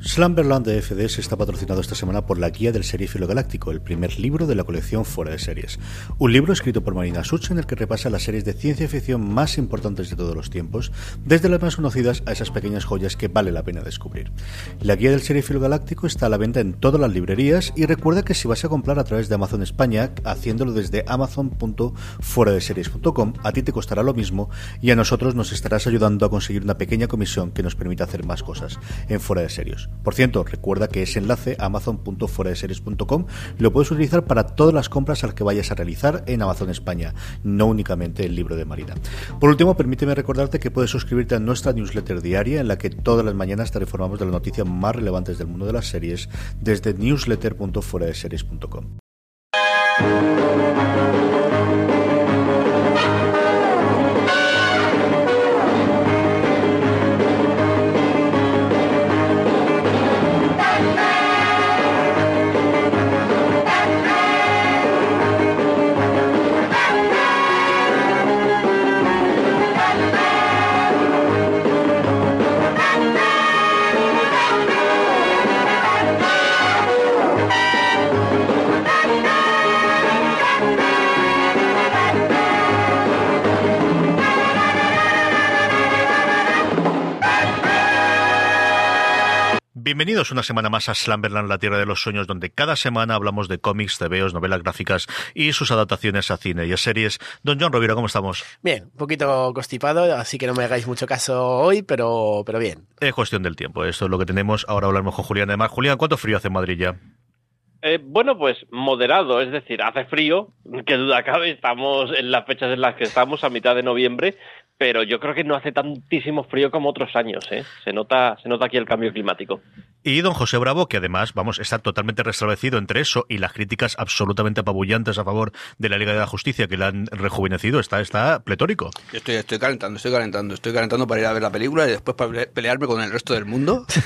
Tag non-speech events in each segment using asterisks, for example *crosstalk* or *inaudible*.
Slumberland de FDS está patrocinado esta semana por la Guía del Serifilo Galáctico, el primer libro de la colección Fuera de Series. Un libro escrito por Marina Such en el que repasa las series de ciencia ficción más importantes de todos los tiempos, desde las más conocidas a esas pequeñas joyas que vale la pena descubrir. La Guía del Serifilo Galáctico está a la venta en todas las librerías y recuerda que si vas a comprar a través de Amazon España, haciéndolo desde amazon.fueradeseries.com, a ti te costará lo mismo y a nosotros nos estarás ayudando a conseguir una pequeña comisión que nos permita hacer más cosas en Fuera de Series. Por cierto, recuerda que ese enlace amazon.foradeseries.com lo puedes utilizar para todas las compras al que vayas a realizar en Amazon España, no únicamente el libro de Marina. Por último, permíteme recordarte que puedes suscribirte a nuestra newsletter diaria en la que todas las mañanas te informamos de las noticias más relevantes del mundo de las series desde newsletter.foradeseries.com. Bienvenidos una semana más a Slumberland, la tierra de los sueños, donde cada semana hablamos de cómics, TVOs, novelas gráficas y sus adaptaciones a cine y a series. Don John Rovira, ¿cómo estamos? Bien, un poquito constipado, así que no me hagáis mucho caso hoy, pero, pero bien. Es cuestión del tiempo, esto es lo que tenemos. Ahora hablaremos con Julián. Además, Julián, ¿cuánto frío hace en Madrid ya? Eh, bueno, pues moderado, es decir, hace frío, que duda cabe, estamos en las fechas en las que estamos, a mitad de noviembre, pero yo creo que no hace tantísimo frío como otros años, ¿eh? Se nota, se nota aquí el cambio climático. Y don José Bravo, que además, vamos, está totalmente restablecido entre eso y las críticas absolutamente apabullantes a favor de la Liga de la Justicia que la han rejuvenecido, está, está pletórico. Yo estoy, estoy calentando, estoy calentando, estoy calentando para ir a ver la película y después para pelearme con el resto del mundo. *laughs*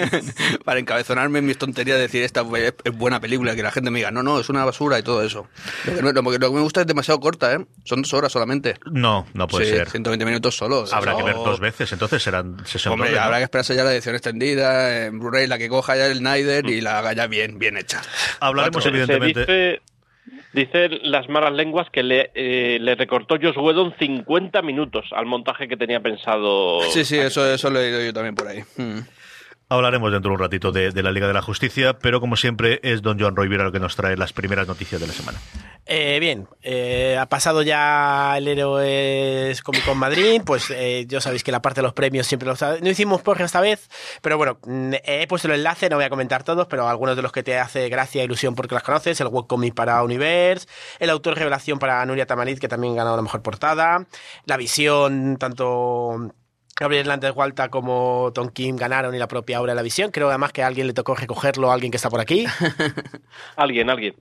*laughs* para encabezonarme en mis tonterías de decir esta es buena película, que la gente me diga, no, no, es una basura y todo eso. Lo que, no, lo que me gusta es demasiado corta, ¿eh? Son dos horas solamente. No, no puede Sí, ser. 120 minutos solos. Habrá que ver dos veces, entonces serán 60 Hombre, ¿no? habrá que esperarse ya la edición extendida, en Blu-ray, la que coja ya el Snyder y la haga ya bien, bien hecha. Hablaremos, Se- se evidentemente. dice, dicen las malas lenguas que le, eh, le recortó Josh Whedon 50 minutos al montaje que tenía pensado. Sí, sí, eso, eso lo he leído yo también por ahí. Mm. Hablaremos dentro de un ratito de, la Liga de la Justicia, pero como siempre es don Joan Roivira el que nos trae las primeras noticias de la semana. Eh, bien, eh, ha pasado ya el Héroes Comic Con Madrid, pues eh, ya sabéis que la parte de los premios siempre los... No hicimos por esta vez, pero bueno, mm, he puesto el enlace, no voy a comentar todos, pero algunos de los que te hace gracia e ilusión porque las conoces, el webcomic para Universe, el autor revelación para Nuria Tamariz, que también ganó la mejor portada, la visión, tanto... Gabriel Hernández Walta como Tom Kim ganaron y la propia obra de la visión. Creo además que a alguien le tocó recogerlo, a alguien que está por aquí. *laughs* Alguien, alguien.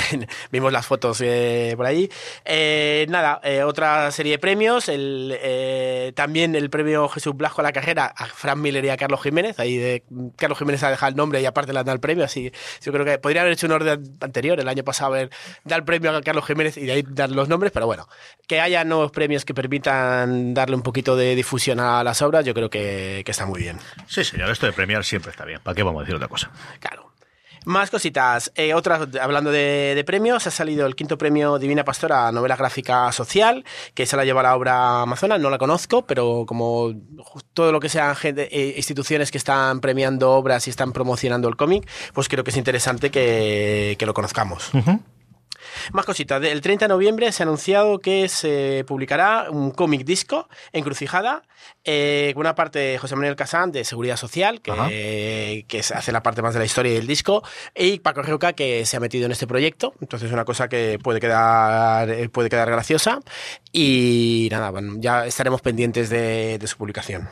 *laughs* Vimos las fotos eh, por ahí. Eh, nada, eh, otra serie de premios. El, eh, también el premio Jesús Blasco a la carrera a Fran Miller y a Carlos Jiménez. Ahí de, Carlos Jiménez ha dejado el nombre y aparte le han dado el premio. Así yo creo que podría haber hecho un orden anterior. El año pasado haber dar el premio a Carlos Jiménez y de ahí dar los nombres. Pero bueno, que haya nuevos premios que permitan darle un poquito de difusión a las obras, yo creo que, que está muy bien. Sí, señor, esto de premiar siempre está bien. ¿Para qué vamos a decir otra cosa? Claro. Más cositas. Eh, otras, hablando de, de premios, ha salido el quinto premio Divina Pastora novela gráfica social, que se la lleva la obra Amazonas. No la conozco, pero como todo lo que sean eh, instituciones que están premiando obras y están promocionando el cómic, pues creo que es interesante que, que lo conozcamos. Más cositas. El 30 de noviembre se ha anunciado que se publicará un cómic disco, Encrucijada, eh, con una parte de José Manuel Casán de Seguridad Social, que, que hace la parte más de la historia del disco, y Paco Roca, que se ha metido en este proyecto. Entonces, una cosa que puede quedar, eh, puede quedar graciosa. Y nada, bueno, ya estaremos pendientes de, de su publicación.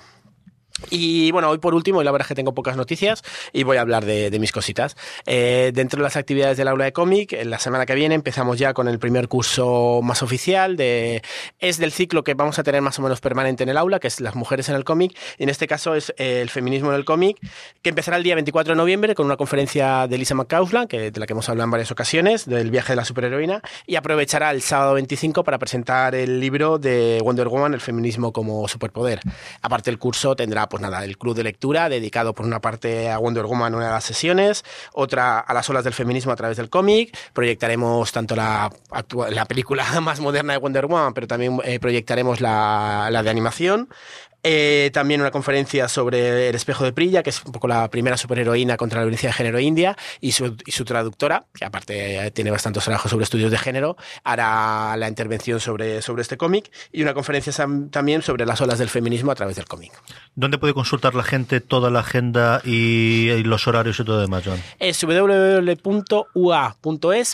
Y bueno, hoy por último, y la verdad es que tengo pocas noticias y voy a hablar de, mis cositas. Eh, dentro de las actividades del aula de cómic, la semana que viene empezamos ya con el primer curso más oficial. De, es del ciclo que vamos a tener más o menos permanente en el aula, que es las mujeres en el cómic. Y en este caso es eh, el feminismo en el cómic, que empezará el día 24 de noviembre con una conferencia de Lisa McCausland, que, de la que hemos hablado en varias ocasiones, del viaje de la superheroína, y aprovechará el sábado 25 para presentar el libro de Wonder Woman, el feminismo como superpoder. Aparte, el curso tendrá pues nada, el club de lectura, dedicado por una parte a Wonder Woman, una de las sesiones, otra a las olas del feminismo a través del cómic. Proyectaremos tanto la, la película *laughs* más moderna de Wonder Woman, pero también eh, proyectaremos la, la de animación. Eh, también una conferencia sobre el espejo de Prilla, que es un poco la primera superheroína contra la violencia de género india, y su, y su traductora, que aparte eh, tiene bastantes trabajos sobre estudios de género, hará la intervención sobre, sobre este cómic, y una conferencia también sobre las olas del feminismo a través del cómic. ¿Dónde puede consultar la gente toda la agenda y, los horarios y todo demás, John? Es www.ua.es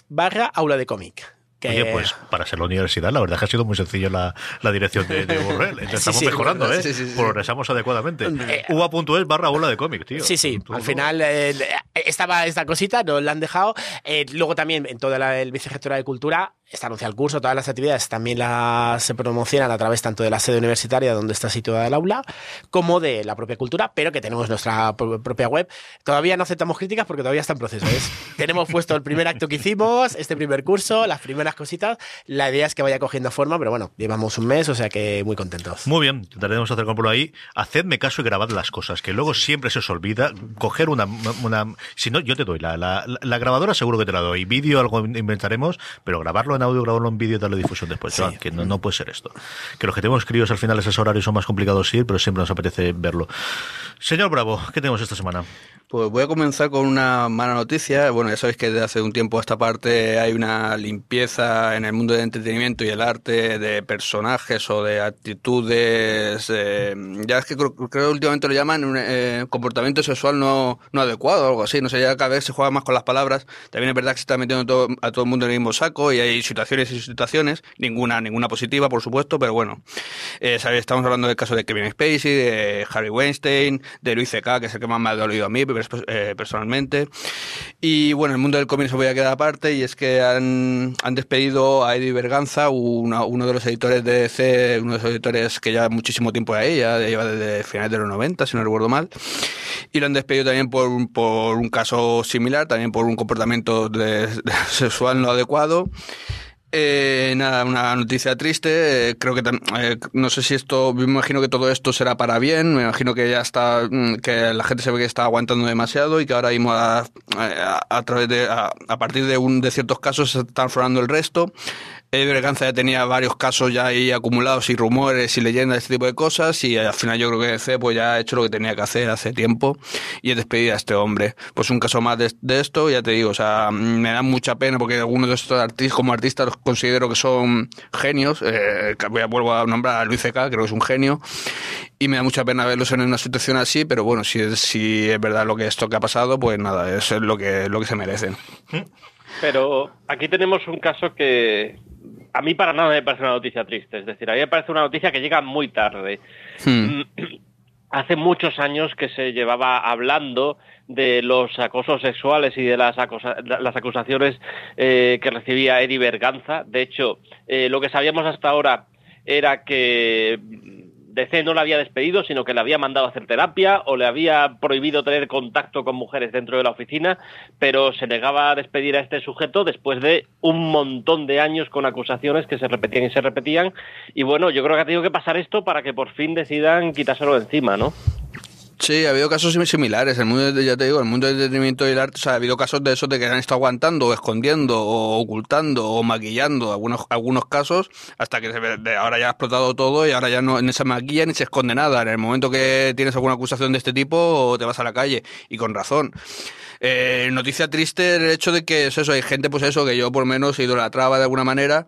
barra aula de cómic. Oye, pues para ser la universidad, la verdad es que ha sido muy sencillo la, la dirección de, de URL. *laughs* estamos mejorando, ¿eh? Progresamos adecuadamente. Eh, UA.es barra aula de cómic, tío. Sí, sí. Al final eh, estaba esta cosita, nos la han dejado. Eh, luego también en toda el vicegestora de cultura está anunciado el curso, todas las actividades también las se promocionan a través tanto de la sede universitaria donde está situada el aula, como de la propia cultura, pero que tenemos nuestra propia web. Todavía no aceptamos críticas porque todavía está en proceso. *laughs* tenemos puesto el primer acto que hicimos, este primer curso, las primeras cositas. La idea es que vaya cogiendo forma, pero bueno, llevamos un mes, o sea que muy contentos. Muy bien, intentaremos hacer por ahí. Hacedme caso y grabad las cosas, que luego siempre se os olvida. Coger una, una si no, yo te doy la, la, la grabadora, seguro que te la doy. Vídeo algo inventaremos, pero grabarlo en audio, grabarlo en vídeo y darle difusión después. que no, no, puede ser esto. Que los que tenemos críos al final esos horarios son más complicados ir, pero siempre nos apetece verlo. Señor Bravo, ¿qué tenemos esta semana? Pues voy a comenzar con una mala noticia. Bueno, ya sabéis que desde hace un tiempo a esta parte hay una limpieza en el mundo del entretenimiento y el arte de personajes o de actitudes. Eh, ya es que creo, que últimamente lo llaman un eh, comportamiento sexual no, no adecuado o algo así. No sé, ya cada vez se juega más con las palabras. También es verdad que se está metiendo a todo el mundo en el mismo saco y hay situaciones y situaciones. Ninguna, ninguna positiva, por supuesto, pero bueno. Eh, estamos hablando del caso de Kevin Spacey, de Harry Weinstein, de Luis C.K., que es el que más me ha dolido a mí eh, personalmente. Y bueno, el mundo del cómic se voy a quedar aparte y es que han, han despedido a Eddie Berganza, uno de los editores de DC, uno de los editores que ya muchísimo tiempo ahí, ya lleva desde finales de los 90, si no recuerdo mal. Y lo han despedido también por, por un caso similar, también por un comportamiento *laughs* sexual no adecuado. Eh, nada, una noticia triste. Eh, creo que eh, no sé si esto, me imagino que todo esto será para bien. Me imagino que ya está, mm, que la gente se ve que está aguantando demasiado y que ahora mismo a, a, través de, a, partir de, un, de ciertos casos se está transformando el resto. Eddie Berganza ya tenía varios casos ya ahí acumulados y rumores y leyendas, este tipo de cosas, y al final yo creo que DC pues ya ha hecho lo que tenía que hacer hace tiempo y he despedido a este hombre. Pues un caso más de, esto, ya te digo, o sea, me da mucha pena porque algunos de estos artistas, como artistas, los considero que son genios. Eh, vuelvo a nombrar a Luis C.K., creo que es un genio, y me da mucha pena verlos en una situación así, pero bueno, si es, si es verdad lo que esto que ha pasado, pues nada, eso es lo que, lo que se merecen. Pero aquí tenemos un caso que, a mí para nada me parece una noticia triste. Es decir, a mí me parece una noticia que llega muy tarde. Hmm. *clears throat* Hace muchos años que se llevaba hablando de los acosos sexuales y de las, las acusaciones eh, que recibía Eddie Berganza. De hecho, eh, lo que sabíamos hasta ahora era que DC no la había despedido, sino que le había mandado a hacer terapia o le había prohibido tener contacto con mujeres dentro de la oficina, pero se negaba a despedir a este sujeto después de un montón de años con acusaciones que se repetían y se repetían. Y bueno, yo creo que ha tenido que pasar esto para que por fin decidan quitárselo de encima, ¿no? Sí, ha habido casos similares. El mundo, ya te digo, el mundo del entretenimiento y el arte, o sea, ha habido casos de esos de que han estado aguantando, o escondiendo, o ocultando, o maquillando algunos, algunos casos, hasta que de ahora ya ha explotado todo y ahora ya no, se maquilla ni se esconde nada. En el momento que tienes alguna acusación de este tipo, te vas a la calle, y con razón. Eh, noticia triste el hecho de que eso, hay gente, pues eso, que yo por menos he ido la traba de alguna manera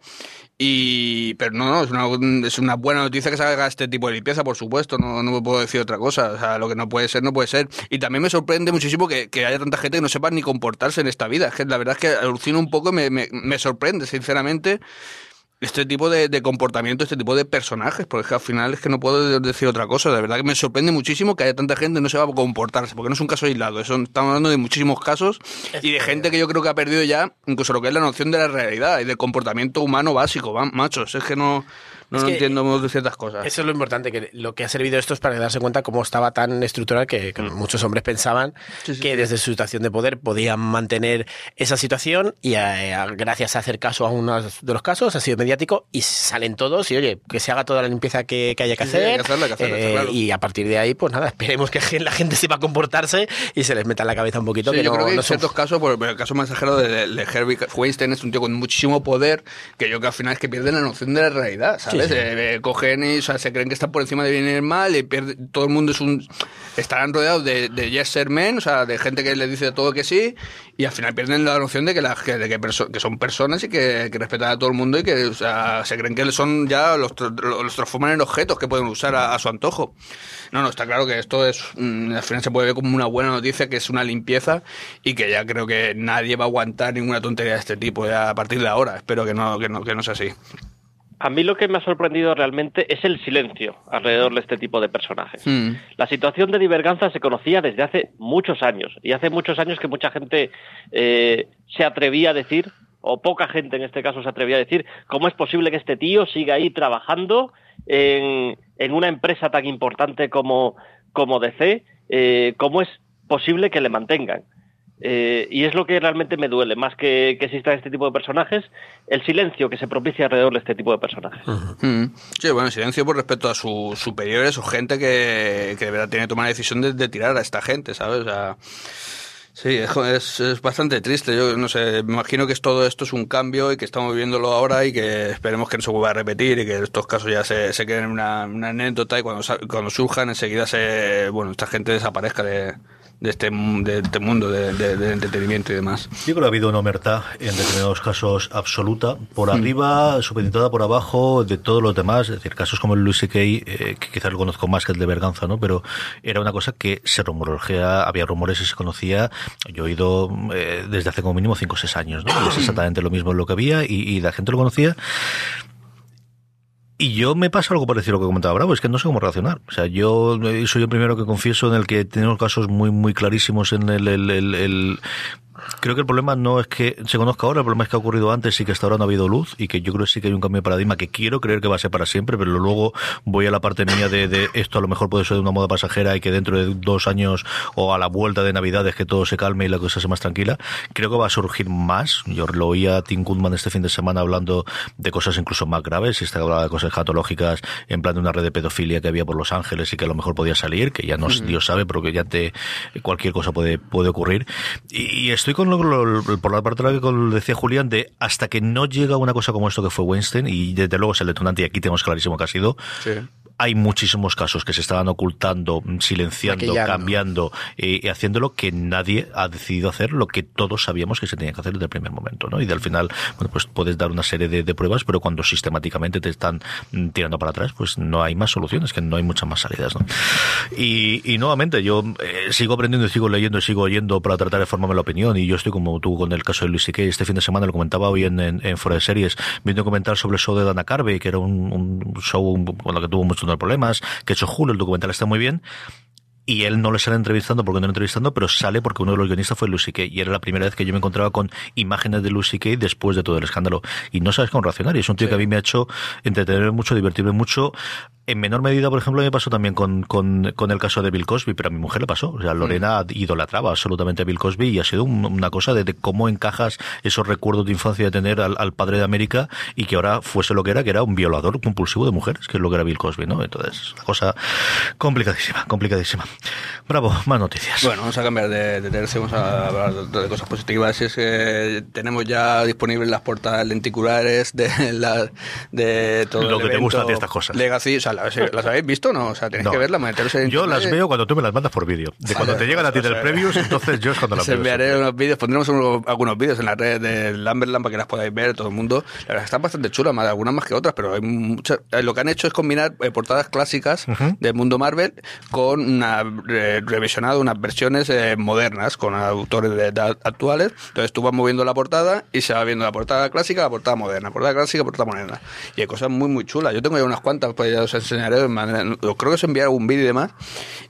y, pero no, no, es una, es una buena noticia que se haga este tipo de limpieza, por supuesto, no, no me puedo decir otra cosa. O sea, lo que no puede ser, no puede ser. Y también me sorprende muchísimo que, que haya tanta gente que no sepa ni comportarse en esta vida. Es que la verdad es que alucino un poco, me, me, me sorprende, sinceramente este tipo de, de, comportamiento, este tipo de personajes, porque al final es que no puedo decir otra cosa. De verdad que me sorprende muchísimo que haya tanta gente que no se va a comportarse, porque no es un caso aislado. Eso, estamos hablando de muchísimos casos y de gente que yo creo que ha perdido ya incluso lo que es la noción de la realidad y del comportamiento humano básico, machos. Es que no no, no entiendo de ciertas cosas. Eso es lo importante, que lo que ha servido esto es para darse cuenta cómo estaba tan estructural que, mm. muchos hombres pensaban que desde su situación de poder podían mantener esa situación y gracias a hacer caso a uno de los casos ha sido mediático y salen todos y oye, que se haga toda la limpieza que, haya que hacer. Y a partir de ahí, pues nada, *laughs* esperemos que la gente sepa comportarse y se les meta en la cabeza un poquito. que yo no, creo que en ciertos casos, por el caso más exagerado de, de Herbie Weinstein es un tío con muchísimo poder que yo que al final es que pierde la noción de la realidad, ¿sabes? Eh, cogen y se creen que están por encima de bien y el mal y pierde, todo el mundo es un estarán rodeados de, de yes ser men, o sea, de gente que le dice todo que sí y al final pierden la noción de que, la, de que, son personas y que, respetan a todo el mundo y que se creen que son ya los, los transforman en objetos que pueden usar a, su antojo. No, no, está claro que esto es, mm, al final se puede ver como una buena noticia, que es una limpieza y que ya creo que nadie va a aguantar ninguna tontería de este tipo ya a partir de ahora. Espero que no, que no, que no sea así. A mí lo que me ha sorprendido realmente es el silencio alrededor de este tipo de personajes. Hmm. La situación de diverganza se conocía desde hace muchos años y hace muchos años que mucha gente eh, se atrevía a decir, o poca gente en este caso se atrevía a decir, cómo es posible que este tío siga ahí trabajando en, una empresa tan importante como, como DC, eh, cómo es posible que le mantengan. Eh, y es lo que realmente me duele, más que que existan este tipo de personajes, el silencio que se propicia alrededor de este tipo de personajes. Mm. Sí, bueno, silencio por respecto a sus superiores o gente que, que de verdad tiene que tomar la decisión de, tirar a esta gente, ¿sabes? sí, es, es, bastante triste. Yo no sé, me imagino que todo esto es un cambio y que estamos viviéndolo ahora y que esperemos que no se vuelva a repetir y que estos casos ya se, se queden en una, una anécdota y cuando, cuando surjan enseguida se, bueno, esta gente desaparezca de, de este, de este mundo de, de, entretenimiento y demás. Yo creo que ha habido una omertad en determinados casos absoluta, por hmm. arriba, supeditada por abajo de todos los demás, es decir, casos como el Luis C.K., eh, que quizás lo conozco más que el de Berganza, ¿no? Pero era una cosa que se rumorología, había rumores y se conocía, yo he oído eh, desde hace como mínimo 5 o 6 años, ¿no? Es *clears throat* exactamente lo mismo lo que había y, y la gente lo conocía y yo me pasa algo parecido a lo que comentaba Bravo, es que no sé cómo reaccionar. O sea, yo eh, soy el primero que confieso en el que tenemos casos muy, muy clarísimos en el, el, el Creo que el problema no es que se conozca ahora, el problema es que ha ocurrido antes y que hasta ahora no ha habido luz y que yo creo que sí que hay un cambio de paradigma que quiero creer que va a ser para siempre, pero luego voy a la parte mía de, esto a lo mejor puede ser de una moda pasajera y que dentro de dos años o a la vuelta de Navidades que todo se calme y la cosa sea más tranquila. Creo que va a surgir más. Yo lo oía a Tim Goodman este fin de semana hablando de cosas incluso más graves y está hablando de cosas escatológicas en plan de una red de pedofilia que había por Los Ángeles y que a lo mejor podía salir, que ya no Dios sabe, pero que ya te cualquier cosa puede, puede ocurrir. Y, y estoy con por la parte de la que decía Julián, de hasta que no llega una cosa como esto que fue Weinstein, y desde luego es el detonante, y aquí tenemos clarísimo que ha sido, hay muchísimos casos que se estaban ocultando, silenciando, cambiando y eh, haciéndolo que nadie ha decidido hacer lo que todos sabíamos que se tenía que hacer desde el primer momento, ¿no? Y del final, bueno, pues puedes dar una serie de, pruebas, pero cuando sistemáticamente te están mm, tirando para atrás, pues no hay más soluciones, que no hay muchas más salidas, ¿no? Y, nuevamente, yo eh, sigo aprendiendo y sigo leyendo y sigo oyendo para tratar de formarme la opinión, y yo estoy como tú con el caso de Luis C.K. Este fin de semana lo comentaba hoy en, en, Fuera de Series, viendo comentar sobre el show de Dana Carvey, que era un, un show con lo que tuvo mucho problemas, que ha hecho Julio, el documental está muy bien, y él no le sale entrevistando porque no le entrevistando, pero sale porque uno de los guionistas fue Lucy Kay y era la primera vez que yo me encontraba con imágenes de Lucy Kay después de todo el escándalo y no sabes cómo reaccionar y es un tío que a mí me ha hecho entretenerme mucho, divertirme mucho en menor medida, por ejemplo, me pasó también con, con, con, el caso de Bill Cosby, pero a mi mujer le pasó. O sea, Lorena mm. idolatraba absolutamente a Bill Cosby y ha sido una cosa de, cómo encajas esos recuerdos de infancia de tener al, padre de América y que ahora fuese lo que era, que era un violador compulsivo de mujeres, que es lo que era Bill Cosby, ¿no? Entonces, una cosa complicadísima, complicadísima. Bravo, más noticias. Bueno, vamos a cambiar de, de tercio, vamos a hablar de, cosas positivas. Es que tenemos ya disponibles las portadas lenticulares de, la, de todo lo que te gusta de estas cosas. Legacy, o sea, ¿Las, habéis visto no? O sea, tenéis que verlas, en Yo las veo cuando tú me las mandas por vídeo. De cuando te llegan a ti del previews, entonces yo es cuando las veo. enviaré unos vídeos, pondremos algunos vídeos en la red de Lamberland para que las podáis ver, todo el mundo. La verdad están bastante chulas, más, algunas más que otras, pero hay muchas, eh, lo que han hecho es combinar eh, portadas clásicas del mundo Marvel con una eh, revisionado unas versiones eh, modernas con autores de edad actuales. Entonces tú vas moviendo la portada y se va viendo la portada clásica, la portada moderna, portada clásica, portada moderna. Y hay cosas muy, muy chulas. Yo tengo ya unas cuantas, pues ya os enseñaré. de Creo que os enviaré algún vídeo y demás.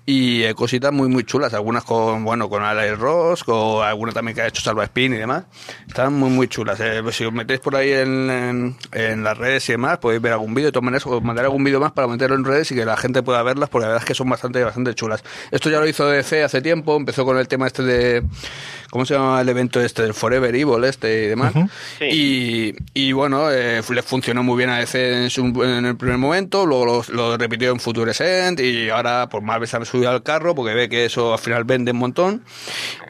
Y hay cositas muy, muy chulas. Algunas con, bueno, con Alex Ross, o alguna también que ha hecho Salva Spin y demás. Están muy, muy chulas. Eh, pues si os metéis por ahí en, en- en las redes y demás, podéis ver algún vídeo. De todas maneras, os mandaré algún vídeo más para meterlo en redes y que la gente pueda verlas, porque la verdad es que son bastante, bastante chulas. Esto ya lo hizo DC hace tiempo. Empezó con el tema este de. ¿Cómo se llama el evento este? del Forever Evil este y demás. Sí. Y, y bueno, eh, le funcionó muy bien a DC en, su- en el primer momento, luego lo, lo repitió en Futurescent y ahora pues Marvel se ha subido al carro porque ve que eso al final vende un montón.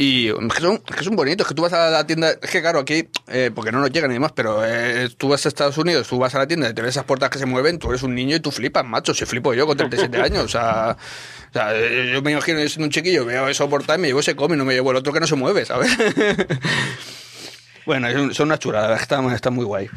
Y es que son, es que son bonitos, que tú vas a la tienda, es que claro, aquí, eh, porque no nos llegan ni demás, pero eh, tú vas a Estados Unidos, tú vas a la tienda y te ves esas puertas que se mueven, tú eres un niño y tú flipas, macho, si flipo yo con 37 años, o sea... O sea, yo me imagino yo siendo un chiquillo, veo eso portar y me llevo ese cómic, no me llevo el otro que no se mueve, ¿sabes? *laughs* Bueno, son una verdad, está, está muy guay.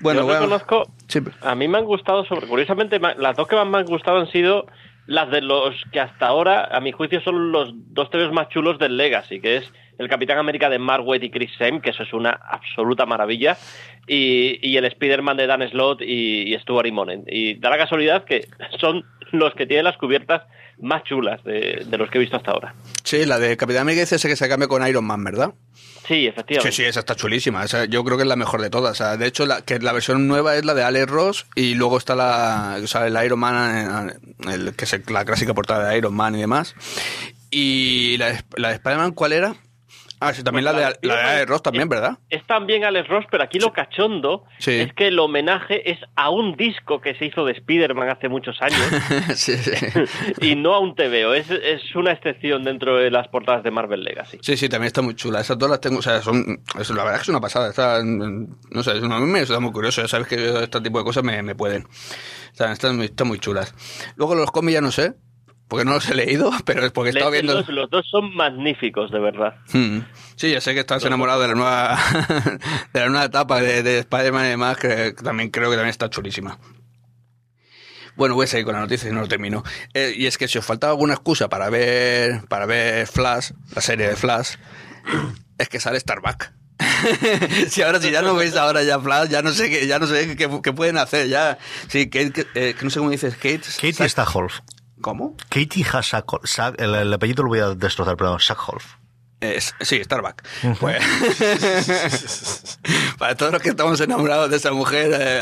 Bueno, Yo bueno. reconozco, Sí. a mí me han gustado, sobre, curiosamente, las dos que más me han gustado han sido las de los que hasta ahora, a mi juicio, son los dos TVs más chulos del Legacy, que es el Capitán América de Mark Waid y Chris Sam, que eso es una absoluta maravilla, y, y el Spider-Man de Dan Slott y, y Stuart Immonen. Y da la casualidad que son los que tienen las cubiertas más chulas de, de los que he visto hasta ahora. Sí, la de Capitán América dice ese que se cambia con Iron Man, ¿verdad? Sí, efectivamente. Sí, sí, esa está chulísima. Esa yo creo que es la mejor de todas. O sea, de hecho, la, que la versión nueva es la de Alex Ross y luego está la, o sea, el Iron Man, el, que es la clásica portada de Iron Man y demás. Y la, la de Spider-Man, ¿cuál era? Ah, sí, también Pues la, de, la de Alex Ross también, es- ¿verdad? Es también Alex Ross, pero aquí lo cachondo Sí. es que el homenaje es a un disco que se hizo de Spider-Man hace muchos años *laughs* sí, sí. *laughs* y no a un TVO. Es, es una excepción dentro de las portadas de Marvel Legacy. Sí, sí, también está muy chula. Esas dos las tengo, o sea, son, es- la verdad es que es una pasada. Está, no sé, a mí me está muy curioso. Ya sabes que este tipo de cosas me, me pueden. O sea, están, muy- están muy chulas. Luego los cómics ya no sé, porque no los he leído, *laughs* pero es porque he estado viendo. los, los dos son magníficos, de verdad. Hmm. Sí, ya sé que estás enamorado de la nueva, *laughs* de la nueva etapa de, de Spider-Man y demás, que también creo que también está chulísima. Bueno, voy a seguir con la noticia y no lo termino. Eh, y es que si os faltaba alguna excusa para ver, para ver Flash, la serie de Flash, es que sale Starbuck. *laughs* si ahora si ya no veis ahora ya Flash, ya no sé qué, ya no sé qué, qué pueden hacer ya. Sí, Kate, que, eh, que no sé cómo dices, Kate. Katie Sack- Stackholf. ¿Cómo? Katie Hasakol. el, el apellido lo voy a destrozar, perdón. Sackholf. Es- sí, Starbuck. Pues, *laughs* para todos los que estamos enamorados de esa mujer eh,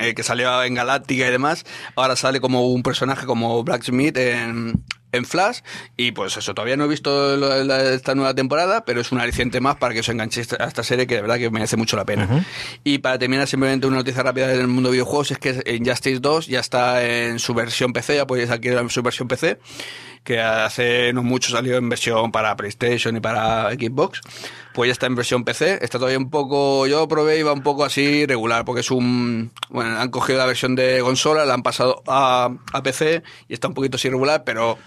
eh, que salió en Galáctica y demás, ahora sale como un personaje como Blacksmith en, en Flash. Y pues eso, todavía no he visto lo- la- esta nueva temporada, pero es un aliciente más para que os enganchéis a esta serie que de verdad que merece mucho la pena. Y para terminar, simplemente una noticia rápida del mundo de videojuegos es que Injustice 2 ya está en su versión PC, ya podéis adquirir en su versión PC que hace no mucho salió en versión para PlayStation y para Xbox. Pues ya está en versión PC. Está todavía un poco. Yo probé y va un poco así regular, porque es un. Bueno, han cogido la versión de consola, la han pasado a, a PC y está un poquito así regular, pero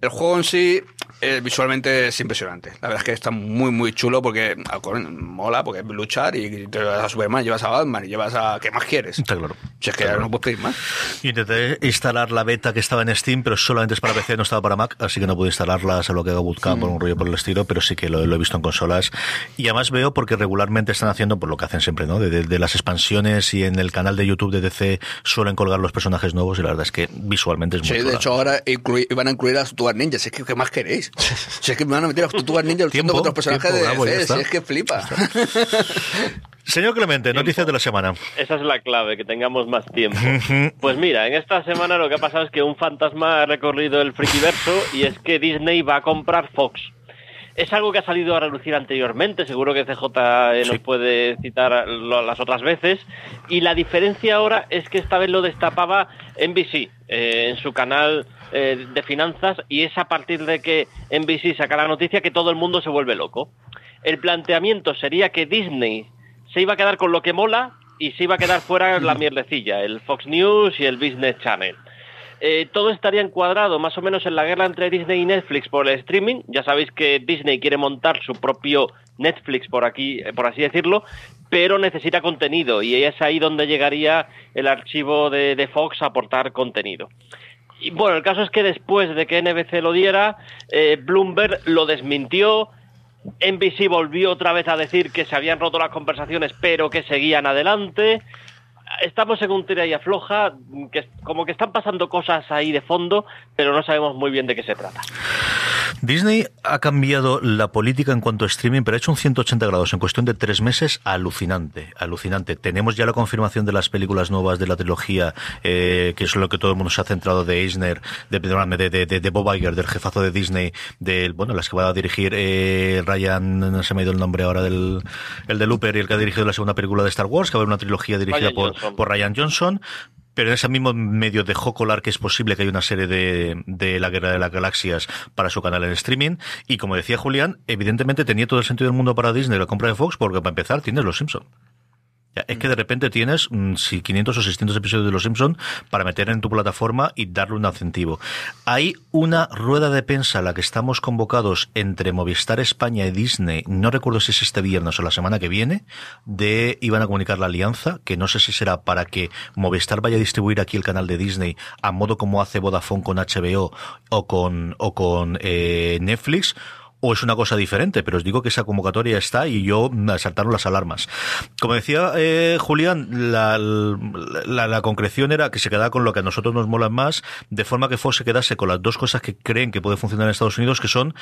el juego en sí. Eh, visualmente es impresionante. La verdad es que está muy, muy chulo porque ah, mola, porque es luchar y te vas a Superman, llevas a Batman y llevas a. ¿Qué más quieres? Está claro. Si es que no puedes pedir más. Yo intenté instalar la beta que estaba en Steam, pero solamente es para PC, no estaba para Mac, así que no pude instalarla, salvo que haga bootcamp por un rollo por el estilo, pero sí que lo, lo he visto en consolas. Y además veo porque regularmente están haciendo por lo que hacen siempre, ¿no? De, de- de las expansiones y en el canal de YouTube de DC suelen colgar los personajes nuevos y la verdad es que visualmente es muy Sí, de hecho ahora van a incluir a las Tortugas es que, ¿qué más queréis? *laughs* Si es que me van a meter a Tortugas Ninja luchando Tiempo, contra los personajes tiempo, de DC. Si es que flipa. Señor Clemente, noticias de la semana. Esa es la clave, que tengamos más tiempo. Pues mira, en esta semana lo que ha pasado es que un fantasma ha recorrido el frikiverso y es que Disney va a comprar Fox. Es algo que ha salido a relucir anteriormente, seguro que CJ eh, nos Sí. puede citar las otras veces. Y la diferencia ahora es que esta vez lo destapaba NBC eh, en su canal eh, de finanzas y es a partir de que NBC saca la noticia que todo el mundo se vuelve loco. El planteamiento sería que Disney se iba a quedar con lo que mola y se iba a quedar fuera la mierdecilla, el Fox News y el Business Channel. Eh, todo estaría encuadrado más o menos en la guerra entre Disney y Netflix por el streaming. Ya sabéis que Disney quiere montar su propio Netflix por aquí, eh, por así decirlo, pero necesita contenido y es ahí donde llegaría el archivo de, de Fox a aportar contenido. Y bueno, el caso es que después de que NBC lo diera, eh, Bloomberg lo desmintió. NBC volvió otra vez a decir que se habían roto las conversaciones, pero que seguían adelante. Estamos en un tira y afloja, que como que están pasando cosas ahí de fondo, pero no sabemos muy bien de qué se trata. Disney ha cambiado la política en cuanto a streaming, pero ha hecho un 180 grados en cuestión de tres meses alucinante, alucinante. Tenemos ya la confirmación de las películas nuevas de la trilogía, eh, que es lo que todo el mundo se ha centrado de Eisner, de, de, de, de Bob Iger, del jefazo de Disney, de, bueno, las que va a dirigir eh, Ryan, no se me ha ido el nombre ahora del el de Looper y el que ha dirigido la segunda película de Star Wars, que va a haber una trilogía dirigida por, por Ryan Johnson pero en ese mismo medio dejó colar que es posible que haya una serie de, de la Guerra de las Galaxias para su canal en streaming. Y como decía Julián, evidentemente tenía todo el sentido del mundo para Disney la compra de Fox, porque para empezar tienes Los Simpsons. Es que de repente tienes mm, si 500 o 600 episodios de Los Simpson para meter en tu plataforma y darle un incentivo. Hay una rueda de prensa a la que estamos convocados entre Movistar España y Disney, no recuerdo si es este viernes o la semana que viene, de iban a comunicar la alianza, que no sé si será para que Movistar vaya a distribuir aquí el canal de Disney a modo como hace Vodafone con HBO o con, o con eh, Netflix o es una cosa diferente, pero os digo que esa convocatoria está y yo saltaron las alarmas. Como decía eh, Julián, la, concreción era que se quedaba con lo que a nosotros nos mola más, de forma que Fox se quedase con las dos cosas que creen que puede funcionar en Estados Unidos, que son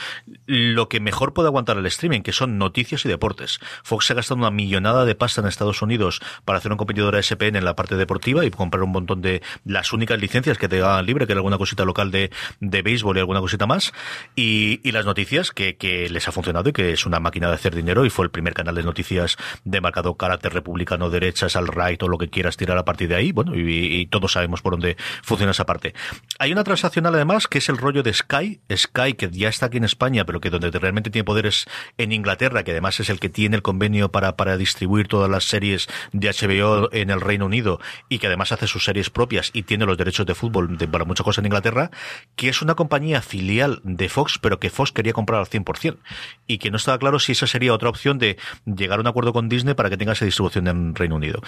lo que mejor puede aguantar el streaming, que son noticias y deportes. Fox se ha gastado una millonada de pasta en Estados Unidos para hacer un competidor a SPN en la parte deportiva y comprar un montón de las únicas licencias que te hagan libre, que era alguna cosita local de, de béisbol y alguna cosita más, y las noticias que que, les ha funcionado y que es una máquina de hacer dinero y fue el primer canal de noticias de marcado carácter republicano, derechas, al right o lo que quieras tirar a partir de ahí. Bueno, y, todos sabemos por dónde funciona esa parte. Hay una transaccional además que es el rollo de Sky, Sky que ya está aquí en España, pero que donde realmente tiene poderes en Inglaterra, que además es el que tiene el convenio para, para distribuir todas las series de HBO en el Reino Unido y que además hace sus series propias y tiene los derechos de fútbol para muchas cosas en Inglaterra, que es una compañía filial de Fox, pero que Fox quería comprar al 100%, y que no estaba claro si esa sería otra opción de llegar a un acuerdo con Disney para que tenga esa distribución en Reino Unido.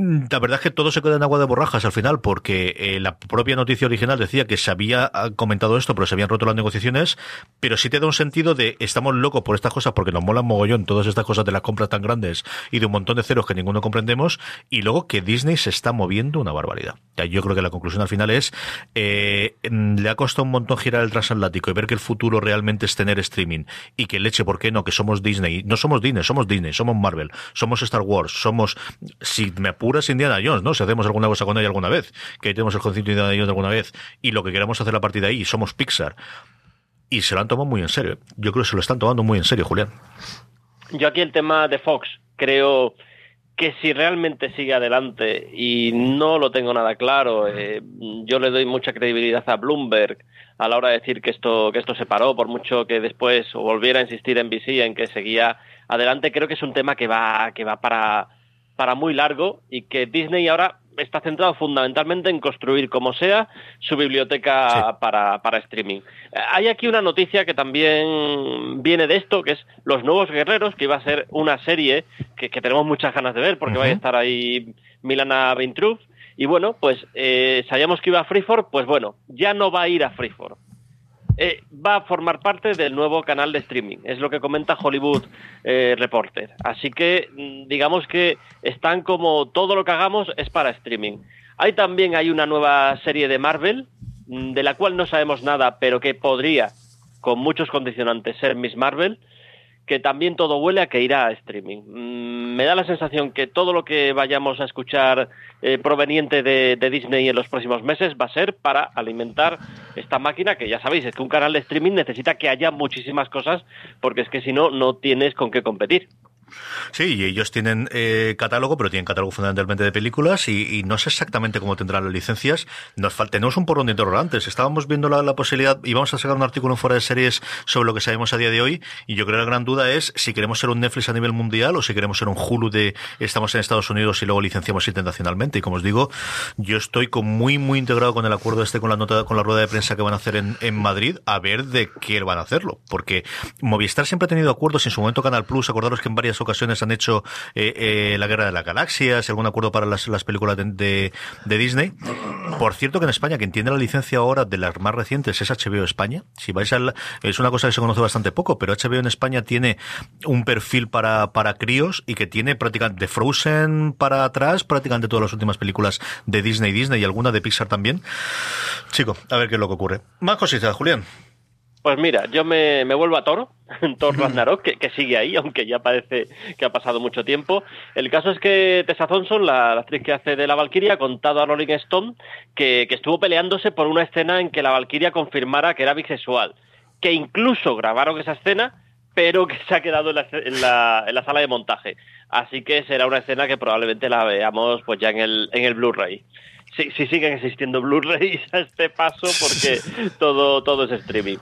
La verdad es que todo se queda en agua de borrajas al final, porque eh, la propia noticia original decía que se había ah, comentado esto, pero se habían roto las negociaciones, pero sí te da un sentido de estamos locos por estas cosas porque nos molan mogollón todas estas cosas de las compras tan grandes y de un montón de ceros que ninguno comprendemos, y luego que Disney se está moviendo una barbaridad. Yo creo que la conclusión al final es, eh, le ha costado un montón girar el transatlántico y ver que el futuro realmente es tener streaming y que leche, ¿por qué no? Que somos Disney. No somos Disney, somos Disney, somos Marvel, somos Star Wars, somos, si me apuras, Indiana Jones, ¿no? Si hacemos alguna cosa con ella alguna vez, que tenemos el concepto de Indiana Jones alguna vez y lo que queremos hacer a partir de ahí, somos Pixar. Y se lo han tomado muy en serio. Yo creo que se lo están tomando muy en serio, Julián. Yo aquí el tema de Fox, creo que si realmente sigue adelante y no lo tengo nada claro, eh, yo le doy mucha credibilidad a Bloomberg a la hora de decir que esto que esto se paró, por mucho que después volviera a insistir en BC en que seguía adelante, creo que es un tema que va que va para para muy largo y que Disney ahora está centrado fundamentalmente en construir como sea su biblioteca para, para, streaming. Hay aquí una noticia que también viene de esto, que es Los Nuevos Guerreros, que iba a ser una serie que, tenemos muchas ganas de ver porque va a estar ahí Milana Vintrup. Y bueno, pues eh, sabíamos que iba a Freeform, pues bueno, ya no va a ir a Freeform. Eh, va a formar parte del nuevo canal de streaming. Es lo que comenta Hollywood eh, Reporter. Así que mm, digamos que están como todo lo que hagamos es para streaming. Hay también hay una nueva serie de Marvel mm, de la cual no sabemos nada, pero que podría, con muchos condicionantes, ser Miss Marvel que también todo huele a que irá a streaming. Mm, me da la sensación que todo lo que vayamos a escuchar eh, proveniente de, Disney en los próximos meses va a ser para alimentar esta máquina que ya sabéis, es que un canal de streaming necesita que haya muchísimas cosas porque es que si no, no tienes con qué competir. Sí, y ellos tienen eh, catálogo, pero tienen catálogo fundamentalmente de películas y, no sé exactamente cómo tendrán las licencias. Nos tenemos un porrón de interrogantes. Estábamos viendo la, posibilidad y vamos a sacar un artículo fuera de series sobre lo que sabemos a día de hoy y yo creo que la gran duda es si queremos ser un Netflix a nivel mundial o si queremos ser un Hulu de estamos en Estados Unidos y luego licenciamos internacionalmente. Y como os digo, yo estoy con muy, muy integrado con el acuerdo este con la nota, con la rueda de prensa que van a hacer en, en Madrid a ver de qué van a hacerlo. Porque Movistar siempre ha tenido acuerdos en su momento Canal Plus, acordaros que en varias ocasiones han hecho eh, eh, La Guerra de las Galaxias, algún acuerdo para las, las películas de, de, de Disney. Por cierto que en España quien tiene la licencia ahora de las más recientes es HBO España. Si vais al, es una cosa que se conoce bastante poco, pero HBO en España tiene un perfil para, para críos y que tiene prácticamente de Frozen para atrás, prácticamente todas las últimas películas de Disney, Disney y alguna de Pixar también. Chico, a ver qué es lo que ocurre. Más cositas, Julián. Pues mira, yo me, me vuelvo a Toro, *laughs* Thor Ragnarok, que, que, sigue ahí, aunque ya parece que ha pasado mucho tiempo. El caso es que Tessa Thompson, la, la actriz que hace de la Valkyria, ha contado a Rolling Stone que, que estuvo peleándose por una escena en que la Valkyria confirmara que era bisexual, que incluso grabaron esa escena, pero que se ha quedado en la, en la, en la sala de montaje. Así que será una escena que probablemente la veamos pues ya en el, en el Blu-ray. Si, si, siguen existiendo Blu-rays a este paso porque *laughs* todo, todo es streaming.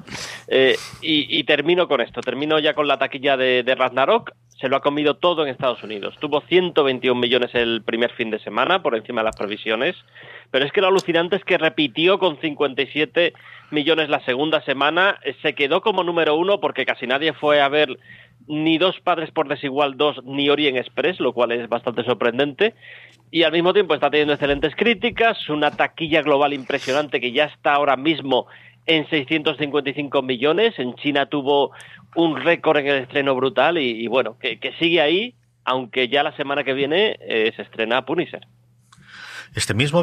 Eh, y, y, termino con esto, termino ya con la taquilla de, de, Ragnarok, se lo ha comido todo en Estados Unidos. Tuvo 121 millones el primer fin de semana, por encima de las previsiones, pero es que lo alucinante es que repitió con 57 millones la segunda semana, se quedó como número uno porque casi nadie fue a ver ni dos padres por desigual dos ni Orient Express, lo cual es bastante sorprendente. Y al mismo tiempo está teniendo excelentes críticas, una taquilla global impresionante que ya está ahora mismo en 655 millones. En China tuvo un récord en el estreno brutal y, bueno, que, sigue ahí, aunque ya la semana que viene eh, se estrena Punisher. Este mismo.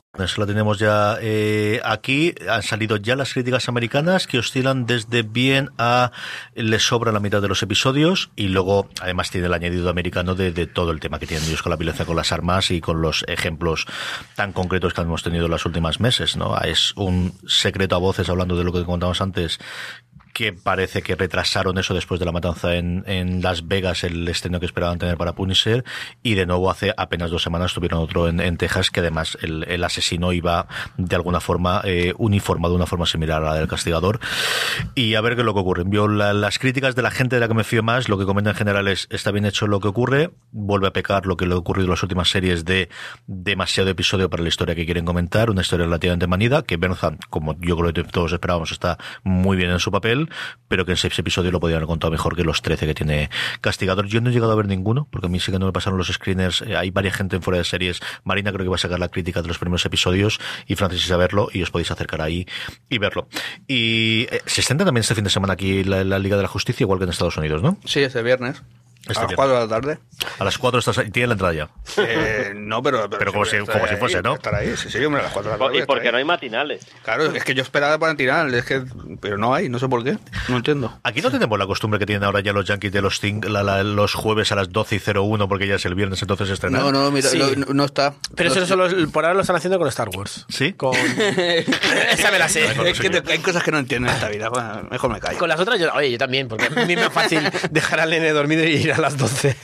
Eso lo tenemos ya eh, aquí. Han salido ya las críticas americanas que oscilan desde bien a les sobra la mitad de los episodios y luego además tiene el añadido americano de, de, todo el tema que tienen ellos con la violencia con las armas y con los ejemplos tan concretos que hemos tenido en los últimos meses. ¿no? Es un secreto a voces hablando de lo que contamos antes que parece que retrasaron eso después de la matanza en, en, Las Vegas, el estreno que esperaban tener para Punisher, y de nuevo hace apenas dos semanas tuvieron otro en, en Texas, que además el, el, asesino iba de alguna forma eh, uniformado de una forma similar a la del castigador. Y a ver qué es lo que ocurre. Yo la, las críticas de la gente de la que me fío más, lo que comenta en general es, está bien hecho lo que ocurre, vuelve a pecar lo que le ha ocurrido en las últimas series de demasiado episodio para la historia que quieren comentar, una historia relativamente manida, que Bernhard, como yo creo que todos esperábamos, está muy bien en su papel, pero que en seis episodios lo podían haber contado mejor que los 13 que tiene Castigador. Yo no he llegado a ver ninguno, porque a mí sí que no me pasaron los screeners. Eh, hay varias gente en fuera de series. Marina creo que va a sacar la crítica de los primeros episodios y Francis a verlo y os podéis acercar ahí y verlo. Y eh, se extiende también este fin de semana aquí la, la, Liga de la Justicia, igual que en Estados Unidos, ¿no? Sí, este viernes. Este a las 4 de la tarde. A las 4 estás ahí, tiene la entrada ya. Eh, no, pero. Pero, pero como, si, como si fuese, ¿no? Estar ahí, sí, sí, hombre, a las 4 de la tarde. Y porque no hay matinales. Claro, es que yo esperaba para matinales, es que. Pero no hay, no sé por qué. No entiendo. Aquí no tenemos la costumbre que tienen ahora ya los Yankees de los, think, la, la, los jueves a las 12 y 01 porque ya es el viernes, entonces estrenan. No, no, mira, sí. no, no, está. Pero no eso solo, por ahora lo están haciendo con Star Wars. ¿Sí? Con. *laughs* Esa me la sé. Es que te, hay cosas que no entiendo en esta vida. Bueno, mejor me callo. Con las otras, yo, oye, yo también, porque a mí me es fácil dejar al nene dormido y ir a las 12.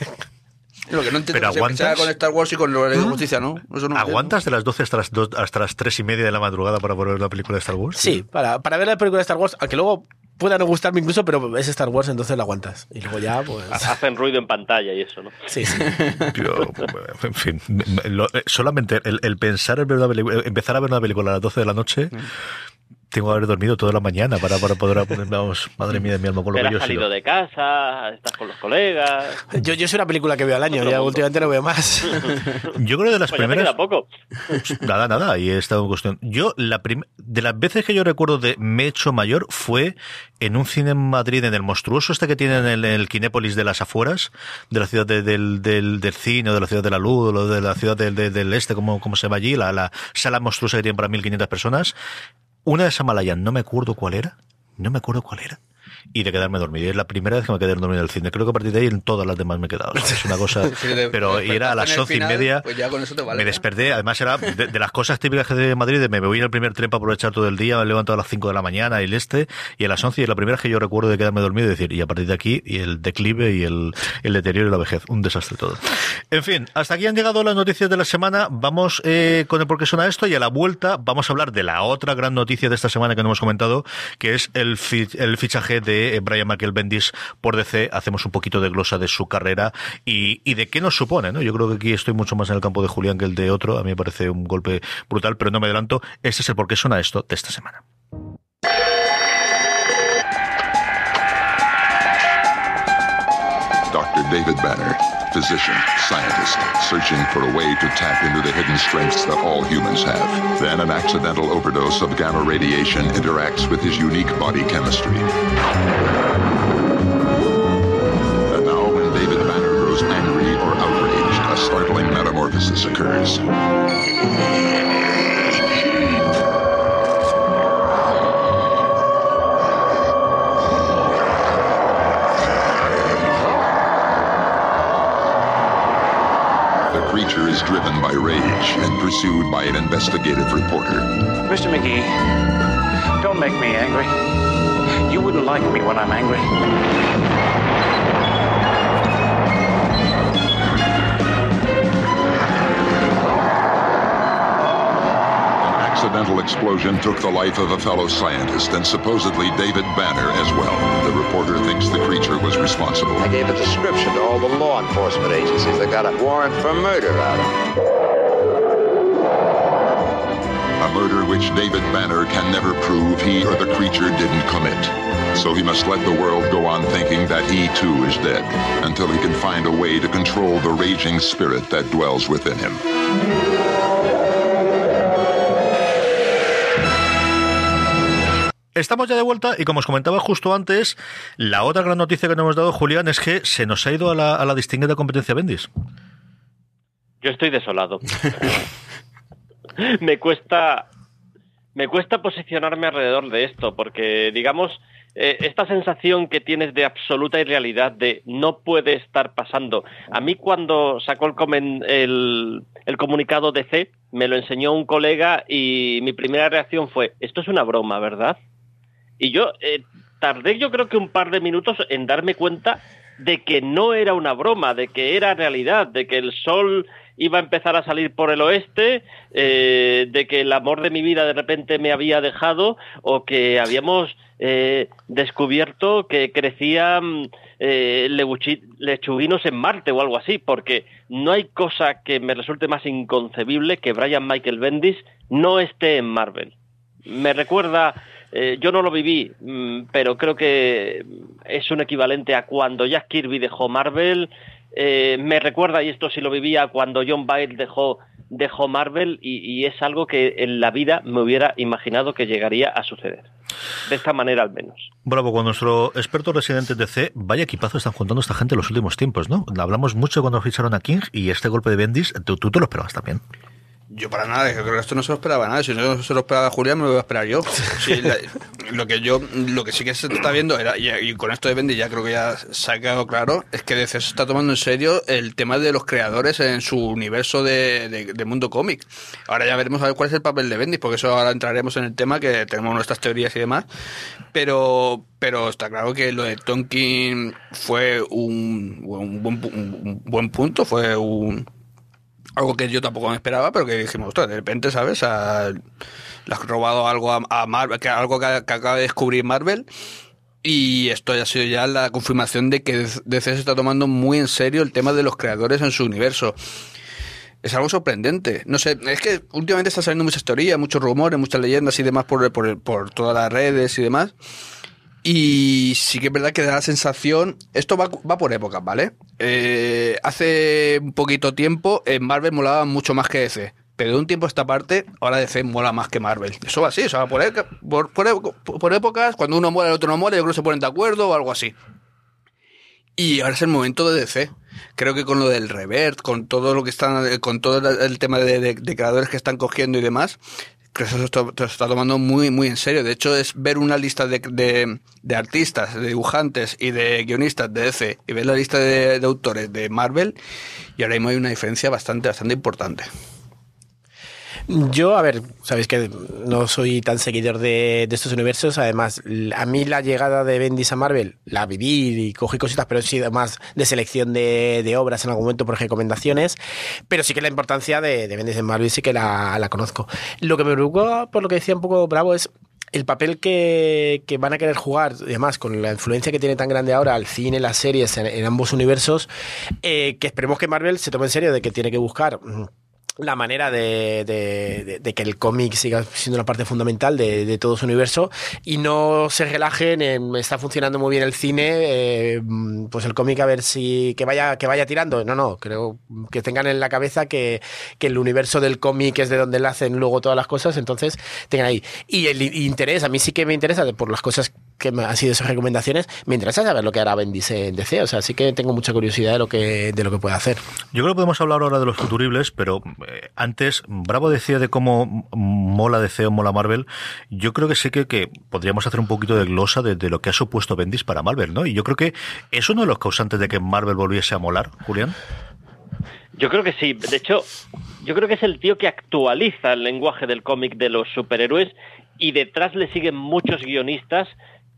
Lo que no entiendo pero es aguantas que con Star Wars y con la ¿Ah? justicia, ¿no? Eso no ¿Aguantas de las 12 hasta las, 2, hasta las 3 y media de la madrugada para ver la película de Star Wars? Sí, para, para ver la película de Star Wars, aunque luego pueda no gustarme incluso, pero es Star Wars, entonces la aguantas. Y luego ya, pues... *laughs* Hacen ruido en pantalla y eso, ¿no? Sí, sí. *laughs* Yo, en fin, lo, solamente el, el pensar en ver una película, empezar a ver una película a las 12 de la noche... tengo que haber dormido toda la mañana para, para poder poner, *laughs* vamos, madre mía de mi alma con lo Pero que yo has salido sido. de casa, estás con los colegas. Yo, yo es una película que veo al año, Otro ya mundo. últimamente no veo más. Yo creo de las Pues ya te primeras. queda poco. Nada, nada, ahí he estado en cuestión. Yo, la prim- de las veces que yo recuerdo de me he hecho mayor fue en un cine en Madrid, en el monstruoso este que tienen en el, en el Kinépolis de las afueras, de la ciudad de- del, del, del cine, o de la ciudad de la luz, o de la ciudad del, del- este, como, como se llama allí, la, la sala monstruosa que tienen para 1500 personas. Una de Samalayan, no me acuerdo cuál era, no me acuerdo cuál era. Y de quedarme dormido. Y es la primera vez que me quedé dormido en el cine. Creo que a partir de ahí en todas las demás me he quedado. O sea, es una cosa. *laughs* Pero era a las once y media. Pues ya con eso te vale. Me ¿no? desperté, además era de, de las cosas típicas que de Madrid, de me voy en el primer tren para aprovechar todo el día, me levanto a las 5 de la mañana y el este, y a las 11 y es la primera vez que yo recuerdo de quedarme dormido y decir, y a partir de aquí, y el declive y el, el deterioro y la vejez, un desastre todo. En fin, hasta aquí han llegado las noticias de la semana, vamos eh, con el por qué suena esto y a la vuelta vamos a hablar de la otra gran noticia de esta semana que no hemos comentado, que es el, fi- el fichaje de eh, Brian Michael Bendis por DC, hacemos un poquito de glosa de su carrera y, de qué nos supone, ¿no? Yo creo que aquí estoy mucho más en el campo de Julián que el de otro, a mí me parece un golpe brutal, pero no me adelanto, este es el por qué suena esto de esta semana. Dr. David Banner, physician, scientist, searching for a way to tap into the hidden strengths that all humans have. Then an accidental overdose of gamma radiation interacts with his unique body chemistry. And now, when David Banner grows angry or outraged, a startling metamorphosis occurs. Driven by rage and pursued by an investigative reporter. Mr. McGee, don't make me angry. You wouldn't like me when I'm angry. Accidental explosion took the life of a fellow scientist and supposedly David Banner as well. The reporter thinks the creature was responsible. I gave a description to all the law enforcement agencies. They got a warrant for murder out of him. A murder which David Banner can never prove he or the creature didn't commit. So he must let the world go on thinking that he too is dead until he can find a way to control the raging spirit that dwells within him. Estamos ya de vuelta y como os comentaba justo antes, la otra gran noticia que nos hemos dado, Julián, es que se nos ha ido a la, a la distinguida competencia Bendis. Yo estoy desolado. *laughs* *laughs* me cuesta me cuesta posicionarme alrededor de esto porque digamos eh, esta sensación que tienes de absoluta irrealidad de no puede estar pasando. A mí cuando sacó el, comen- el, el comunicado de C me lo enseñó un colega y mi primera reacción fue esto es una broma, ¿verdad? Y yo eh, tardé yo creo que un par de minutos en darme cuenta de que no era una broma, de que era realidad, de que el sol iba a empezar a salir por el oeste, eh, de que el amor de mi vida de repente me había dejado o que habíamos eh, descubierto que crecían eh, lechuguinos en Marte o algo así, porque no hay cosa que me resulte más inconcebible que Brian Michael Bendis no esté en Marvel. Me recuerda, eh, yo no lo viví, mm, pero creo que es un equivalente a cuando Jack Kirby dejó Marvel. Eh, me recuerda, y esto sí lo vivía, cuando John Byrne dejó, dejó Marvel, y, es algo que en la vida me hubiera imaginado que llegaría a suceder. De esta manera al menos. Bravo, con nuestro experto residente de C, vaya equipazo están juntando esta gente en los últimos tiempos, ¿no? Hablamos mucho cuando ficharon a King y este golpe de Bendis, tú, tú te lo esperabas también. Yo para nada, creo que esto no se lo esperaba nada. Si no se lo esperaba Julián, me lo voy a esperar yo. Lo que yo, lo que sí que se está viendo, era, y, con esto de Bendy ya creo que ya se ha quedado claro, es que DC se está tomando en serio el tema de los creadores en su universo de, mundo cómic. Ahora ya veremos a ver cuál es el papel de Bendy, porque eso ahora entraremos en el tema, que tenemos nuestras teorías y demás. Pero, pero está claro que lo de Tonkin fue un, buen, un buen punto, fue un algo que yo tampoco me esperaba, pero que dijimos, de repente, ¿sabes? A- le has robado algo a, Marvel, que, algo que, acaba de descubrir Marvel. Y esto ya ha sido ya la confirmación de que DC se está tomando muy en serio el tema de los creadores en su universo. es algo sorprendente. No sé, es que últimamente están saliendo muchas teorías, muchos rumores, muchas leyendas y demás por, por, por todas las redes y demás. Y sí que es verdad que da la sensación, esto va, va por épocas, ¿vale? Eh, hace un poquito tiempo en Marvel molaba mucho más que DC. Pero de un tiempo a esta parte, ahora DC mola más que Marvel. Eso va así, o sea, por, e- por, por- por épocas, cuando uno muere, el otro no muere, yo creo que se ponen de acuerdo o algo así. Y ahora es el momento de DC. Creo que con lo del revert, con todo lo que están, con todo el- tema de, de- de creadores que están cogiendo y demás, que eso se está, tomando muy, muy en serio. De hecho, es ver una lista de, de- de artistas, de dibujantes y de guionistas de DC y ver la lista de, de autores de Marvel y ahora mismo hay una diferencia bastante, bastante importante. Yo, a ver, sabéis que no soy tan seguidor de, estos universos. Además, a mí la llegada de Bendis a Marvel la viví y cogí cositas, pero he sido más de selección de, obras en algún momento por recomendaciones. Pero sí que la importancia de, Bendis en Marvel sí que la, conozco. Lo que me preocupa, por lo que decía un poco Bravo, es el papel que, van a querer jugar, además con la influencia que tiene tan grande ahora el cine, las series en, en ambos universos, eh, que esperemos que Marvel se tome en serio de que tiene que buscar mm, la manera de, de- que el cómic siga siendo una parte fundamental de, todo su universo y no se relajen en está funcionando muy bien el cine eh, pues el cómic a ver si que vaya que vaya tirando. No no creo que tengan en la cabeza que, que el universo del cómic es de donde le hacen luego todas las cosas entonces tengan ahí. Y el interés a mí sí que me interesa por las cosas que me han sido esas recomendaciones me interesa saber lo que hará Bendis en DC o sea sí que tengo mucha curiosidad de lo que de lo que puede hacer Yo creo que podemos hablar ahora de los futuribles, pero eh, antes, Bravo decía de cómo mola DC o mola Marvel. Yo creo que sí que, que podríamos hacer un poquito de glosa de, de lo que ha supuesto Bendis para Marvel, ¿no? Y yo creo que es uno de los causantes de que Marvel volviese a molar, Julián. Yo creo que sí. De hecho, yo creo que es el tío que actualiza el lenguaje del cómic de los superhéroes y detrás le siguen muchos guionistas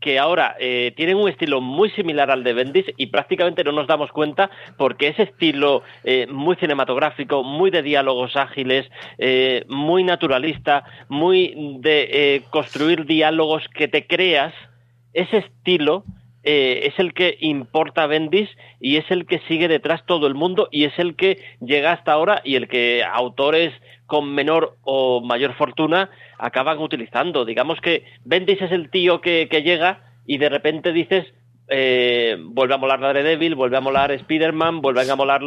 que ahora eh, tienen un estilo muy similar al de Bendis y prácticamente no nos damos cuenta porque ese estilo eh, muy cinematográfico, muy de diálogos ágiles, eh, muy naturalista, muy de eh, construir diálogos que te creas, ese estilo eh, es el que importa a Bendis y es el que sigue detrás todo el mundo y es el que llega hasta ahora y el que autores con menor o mayor fortuna acaban utilizando. Digamos que Bendis es el tío que, llega y de repente dices eh, vuelve a molar Daredevil, vuelve a molar Spider-Man, vuelven a molar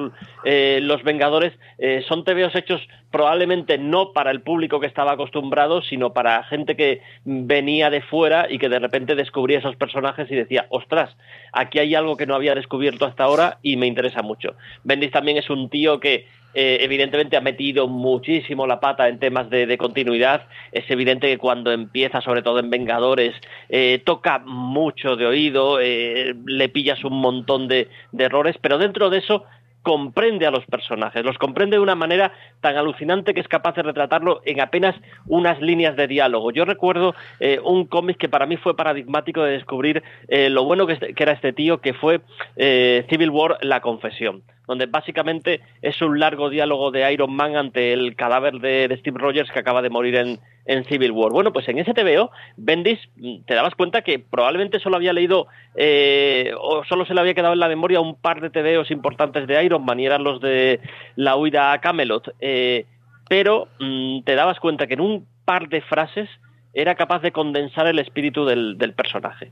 eh, Los Vengadores. Eh, son TVOs hechos probablemente no para el público que estaba acostumbrado, sino para gente que venía de fuera y que de repente descubría esos personajes y decía, ostras, aquí hay algo que no había descubierto hasta ahora y me interesa mucho. Bendis también es un tío que eh, evidentemente ha metido muchísimo la pata en temas de, continuidad. Es evidente que cuando empieza, sobre todo en Vengadores, eh, toca mucho de oído, eh, le pillas un montón de errores, pero dentro de eso comprende a los personajes, los comprende de una manera tan alucinante que es capaz de retratarlo en apenas unas líneas de diálogo. Yo recuerdo eh, un cómic que para mí fue paradigmático de descubrir eh, lo bueno que, era este tío, que fue eh, Civil War, La Confesión donde básicamente es un largo diálogo de Iron Man ante el cadáver de Steve Rogers que acaba de morir en, en Civil War. Bueno, pues en ese TVO, Bendis, mm, te dabas cuenta que probablemente solo había leído eh, o solo se le había quedado en la memoria un par de TVOs importantes de Iron Man y eran los de la huida a Camelot. Eh, pero mm, te dabas cuenta que en un par de frases era capaz de condensar el espíritu del, del personaje.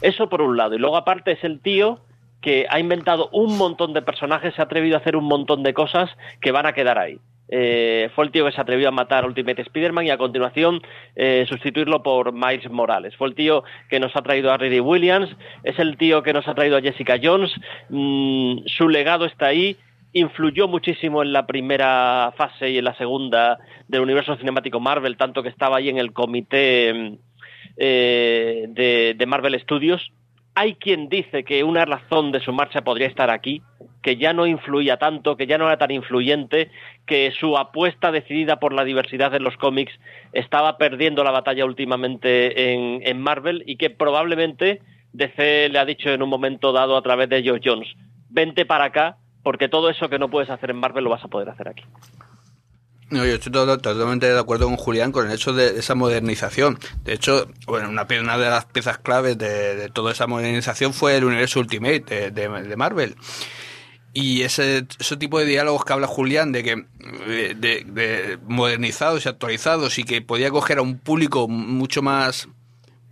Eso por un lado. Y luego aparte es el tío que ha inventado un montón de personajes, se ha atrevido a hacer un montón de cosas que van a quedar ahí. Eh, fue el tío que se atrevió a matar a Ultimate Spider-Man y a continuación eh, sustituirlo por Miles Morales. Fue el tío que nos ha traído a Riri Williams, es el tío que nos ha traído a Jessica Jones. Mm, su legado está ahí, influyó muchísimo en la primera fase y en la segunda del universo cinemático Marvel, tanto que estaba ahí en el comité mm, eh, de, de Marvel Studios. Hay quien dice que una razón de su marcha podría estar aquí, que ya no influía tanto, que ya no era tan influyente, que su apuesta decidida por la diversidad en los cómics estaba perdiendo la batalla últimamente en, Marvel y que probablemente DC le ha dicho en un momento dado a través de Joe Jones, vente para acá porque todo eso que no puedes hacer en Marvel lo vas a poder hacer aquí. No, yo estoy totalmente de acuerdo con Julián con el hecho de esa modernización. De hecho, bueno, una, una de las piezas claves de, de toda esa modernización fue el universo Ultimate de, de- Marvel. Y ese, ese tipo de diálogos que habla Julián, de que de, de- de modernizados y actualizados, y que podía coger a un público mucho más,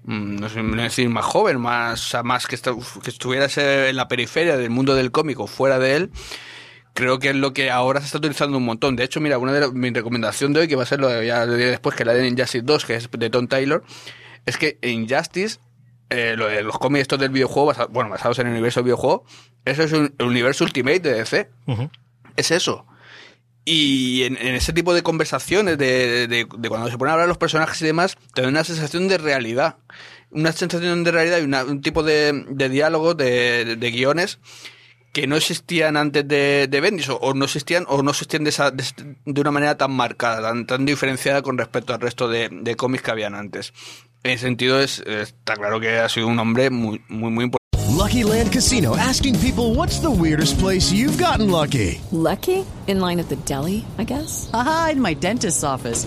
mm, no sé decir más joven, más, más que, estu- que estuviera en la periferia del mundo del cómic o fuera de él, creo que es lo que ahora se está utilizando un montón. De hecho, mira, una de las- mi recomendación de hoy, que va a ser lo de, ya lo diré después, que la de Injustice 2, que es de Tom Taylor, es que Injustice, eh, lo de los cómics estos del videojuego, basa- bueno, basados en el universo del videojuego, eso es un, el universo Ultimate de DC. Es eso. Y en, en ese tipo de conversaciones, de, de- de cuando se ponen a hablar los personajes y demás, te da una sensación de realidad. Una sensación de realidad y una- un tipo de, de diálogo, de guiones que no existían antes de, de Bendis, o, o no existían, o no existían de, esa- de, de una manera tan marcada, tan, tan diferenciada con respecto al resto de, de cómics que habían antes. En ese sentido, es, está claro que ha sido un hombre muy, muy, muy importante. Lucky Land Casino asking people what's the weirdest place you've gotten lucky? Lucky? In line at the deli, I guess? Aha, in my dentist's office.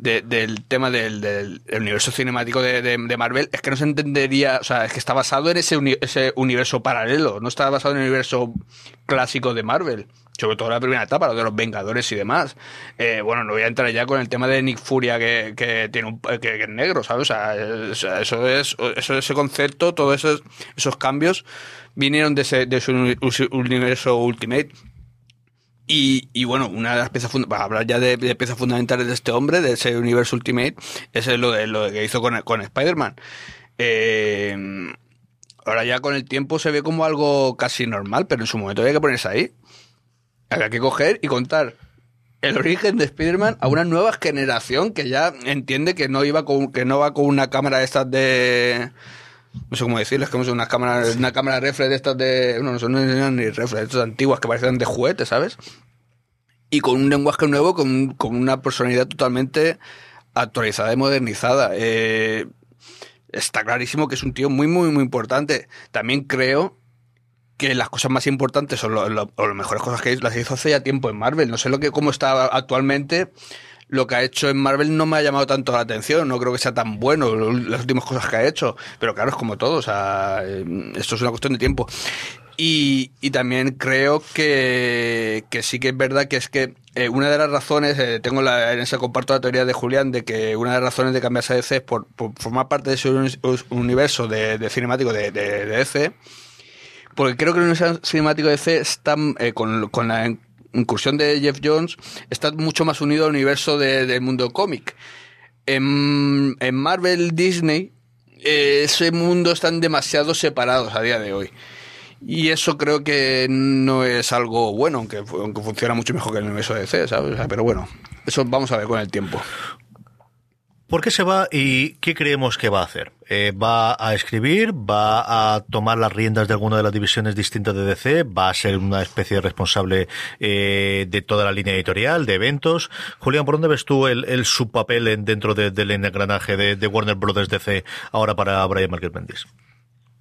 de- del tema del, del- universo cinemático de, de- Marvel es que no se entendería, o sea, es que está basado en ese, ese universo paralelo, no está basado en el universo clásico de Marvel, sobre todo la primera etapa, lo de los Vengadores y demás. Eh, bueno, no voy a entrar ya con el tema de Nick Furia que, que tiene un, que, que es negro, ¿sabes? O sea, eso es, ese concepto, todos esos, esos cambios vinieron de ese, de uni- universo Ultimate. Y, y bueno, una de las piezas para hablar ya de, piezas fundamentales de este hombre, de ese universo Ultimate, es lo de lo que hizo con, con Spider-Man. Eh, ahora ya con el tiempo se ve como algo casi normal, pero en su momento había que ponerse ahí. Había que coger y contar el origen de Spider-Man a una nueva generación que ya entiende que no iba que no va con una cámara de estas de no sé cómo decirles, que una cámara, una cámara reflex de estas de. No, no son ni reflex, estas antiguas que parecían de juguete, ¿sabes? Y con un lenguaje nuevo, con, con una personalidad totalmente actualizada y modernizada. Eh, está clarísimo que es un tío muy, muy, muy importante. También creo que las cosas más importantes son lo- lo- o las mejores cosas que las hizo hace ya tiempo en Marvel. No sé lo que cómo está actualmente. Lo que ha hecho en Marvel no me ha llamado tanto la atención. No creo que sea tan bueno las últimas cosas que ha hecho. Pero claro, es como todo. Eh, esto es una cuestión de tiempo. Y, también creo que, sí que es verdad que es que eh, una de las razones, eh, tengo la, en ese comparto la teoría de Julián, de que una de las razones de cambiarse a DC es por, formar parte de ese uni- universo de, de cinemático de, de, de DC. Porque creo que el universo cinemático de DC está, eh, con, con la incursión de Jeff Jones, está mucho más unido al universo de- del mundo cómic. En, en Marvel, Disney, ese mundo están demasiado separados a día de hoy. Y eso creo que no es algo bueno, aunque, aunque funciona mucho mejor que el universo de DC, ¿sabes? Pero bueno, eso vamos a ver con el tiempo. ¿Por qué se va y qué creemos que va a hacer? Eh, ¿Va a escribir? ¿Va a tomar las riendas de alguna de las divisiones distintas de DC? ¿Va a ser una especie de responsable eh, de toda la línea editorial, de eventos? Julián, ¿por dónde ves tú el, el papel en- dentro de- del engranaje de, Warner Brothers DC ahora para Brian Michael Bendis?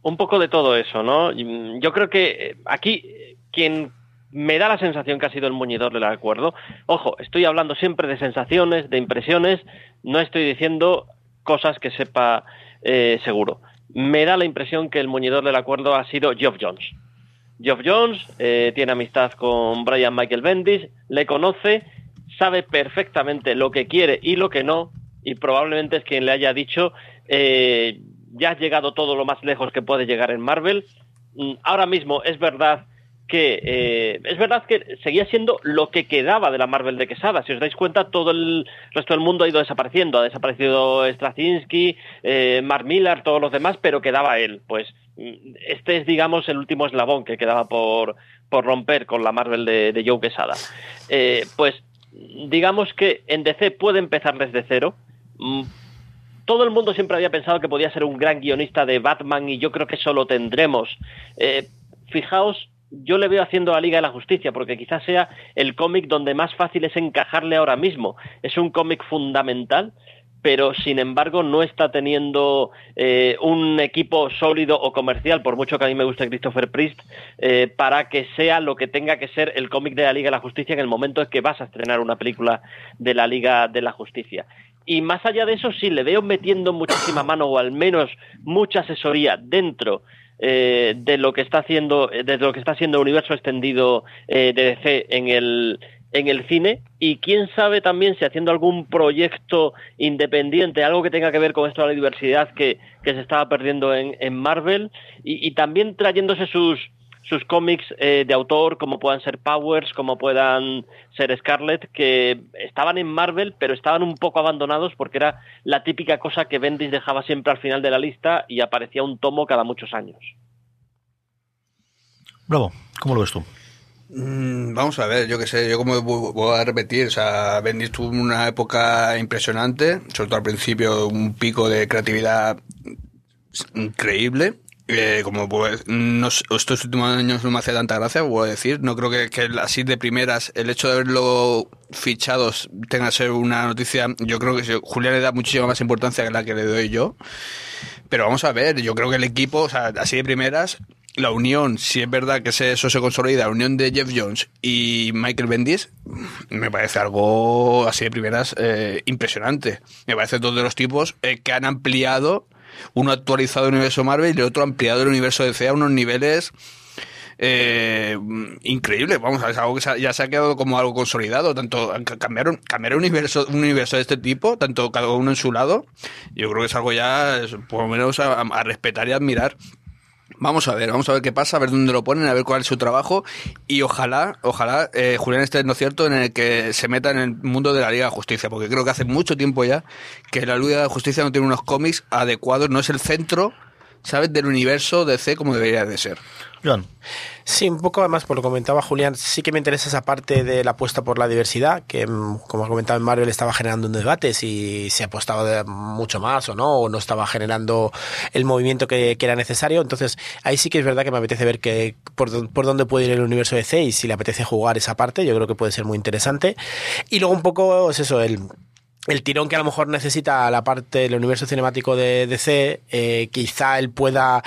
un poco de todo eso, ¿no? Y, Yo creo que eh, aquí quien me da la sensación que ha sido el muñidor del acuerdo, ojo, estoy hablando siempre de sensaciones, de impresiones, no estoy diciendo cosas que sepa eh, seguro. Me da la impresión que el muñidor del acuerdo ha sido Geoff Jones. Geoff Jones eh, tiene amistad con Brian Michael Bendis, le conoce, sabe perfectamente lo que quiere y lo que no, y probablemente es quien le haya dicho, eh, ya has llegado todo lo más lejos que puede llegar en Marvel. Mm, Ahora mismo es verdad que eh, es verdad que seguía siendo lo que quedaba de la Marvel de Quesada. Si os dais cuenta, todo el resto del mundo ha ido desapareciendo. Ha desaparecido Straczynski, eh, Mark Millar, todos los demás, pero quedaba él. Pues mm, este es, digamos, el último eslabón que quedaba por, por romper con la Marvel de, Joe Quesada. Eh, pues digamos que en DC puede empezar desde cero. Mm, todo el mundo siempre había pensado que podía ser un gran guionista de Batman y yo creo que eso lo tendremos. Eh, fijaos, yo le veo haciendo la Liga de la Justicia porque quizás sea el cómic donde más fácil es encajarle ahora mismo. Es un cómic fundamental pero sin embargo no está teniendo eh, un equipo sólido o comercial, por mucho que a mí me guste Christopher Priest, eh, para que sea lo que tenga que ser el cómic de la Liga de la Justicia en el momento en que vas a estrenar una película de la Liga de la Justicia. Y más allá de eso, sí, le veo metiendo muchísima mano o al menos mucha asesoría dentro eh, de lo que está haciendo, de lo que está haciendo universo extendido de DC en el en el cine. Y quién sabe también si haciendo algún proyecto independiente, algo que tenga que ver con esto de la diversidad que, que se estaba perdiendo en, en Marvel y, también trayéndose sus, sus cómics eh, de autor como puedan ser Powers, como puedan ser Scarlet, que estaban en Marvel pero estaban un poco abandonados porque era la típica cosa que Bendis dejaba siempre al final de la lista y aparecía un tomo cada muchos años. Bravo, ¿cómo lo ves tú? Mm, vamos a ver, yo qué sé, yo como voy a repetir, o sea, Bendis tuvo una época impresionante, sobre todo al principio un pico de creatividad increíble. Eh, como pues, no, estos últimos años no me hace tanta gracia, a decir. No creo que, que, así de primeras el hecho de haberlo fichados tenga que ser una noticia. Yo creo que Julián le da muchísima más importancia que la que le doy yo. Pero vamos a ver, yo creo que el equipo, o sea, así de primeras, la unión, si es verdad que eso se consolida, la unión de Jeff Jones y Michael Bendis, me parece algo así de primeras eh, impresionante. Me parece dos de los tipos eh, que han ampliado, uno actualizado el universo Marvel y el otro ampliado el universo DC a unos niveles eh, increíbles. Vamos, es algo que ya se ha quedado como algo consolidado. Tanto cambiaron, cambiar un universo, un universo de este tipo, tanto cada uno en su lado, yo creo que es algo ya, por lo menos, a respetar y admirar. Vamos a ver, vamos a ver qué pasa, a ver dónde lo ponen, a ver cuál es su trabajo. Y ojalá, ojalá eh, Julián esté en cierto en el que se meta en el mundo de la Liga de Justicia, porque creo que hace mucho tiempo ya que la Liga de Justicia no tiene unos cómics adecuados, no es el centro, ¿sabes?, del universo DC como debería de ser. John. Sí, un poco además, por lo que comentaba Julián, sí que me interesa esa parte de la apuesta por la diversidad, que mm, como has comentado en Marvel estaba generando un debate si se apostaba mucho más o no, o no estaba generando el movimiento que, que, era necesario. Entonces, ahí sí que es verdad que me apetece ver que por, por dónde puede ir el universo de C y si le apetece jugar esa parte, yo creo que puede ser muy interesante. Y luego un poco es eso, el el tirón que a lo mejor necesita la parte del universo cinemático de DC, eh, quizá él pueda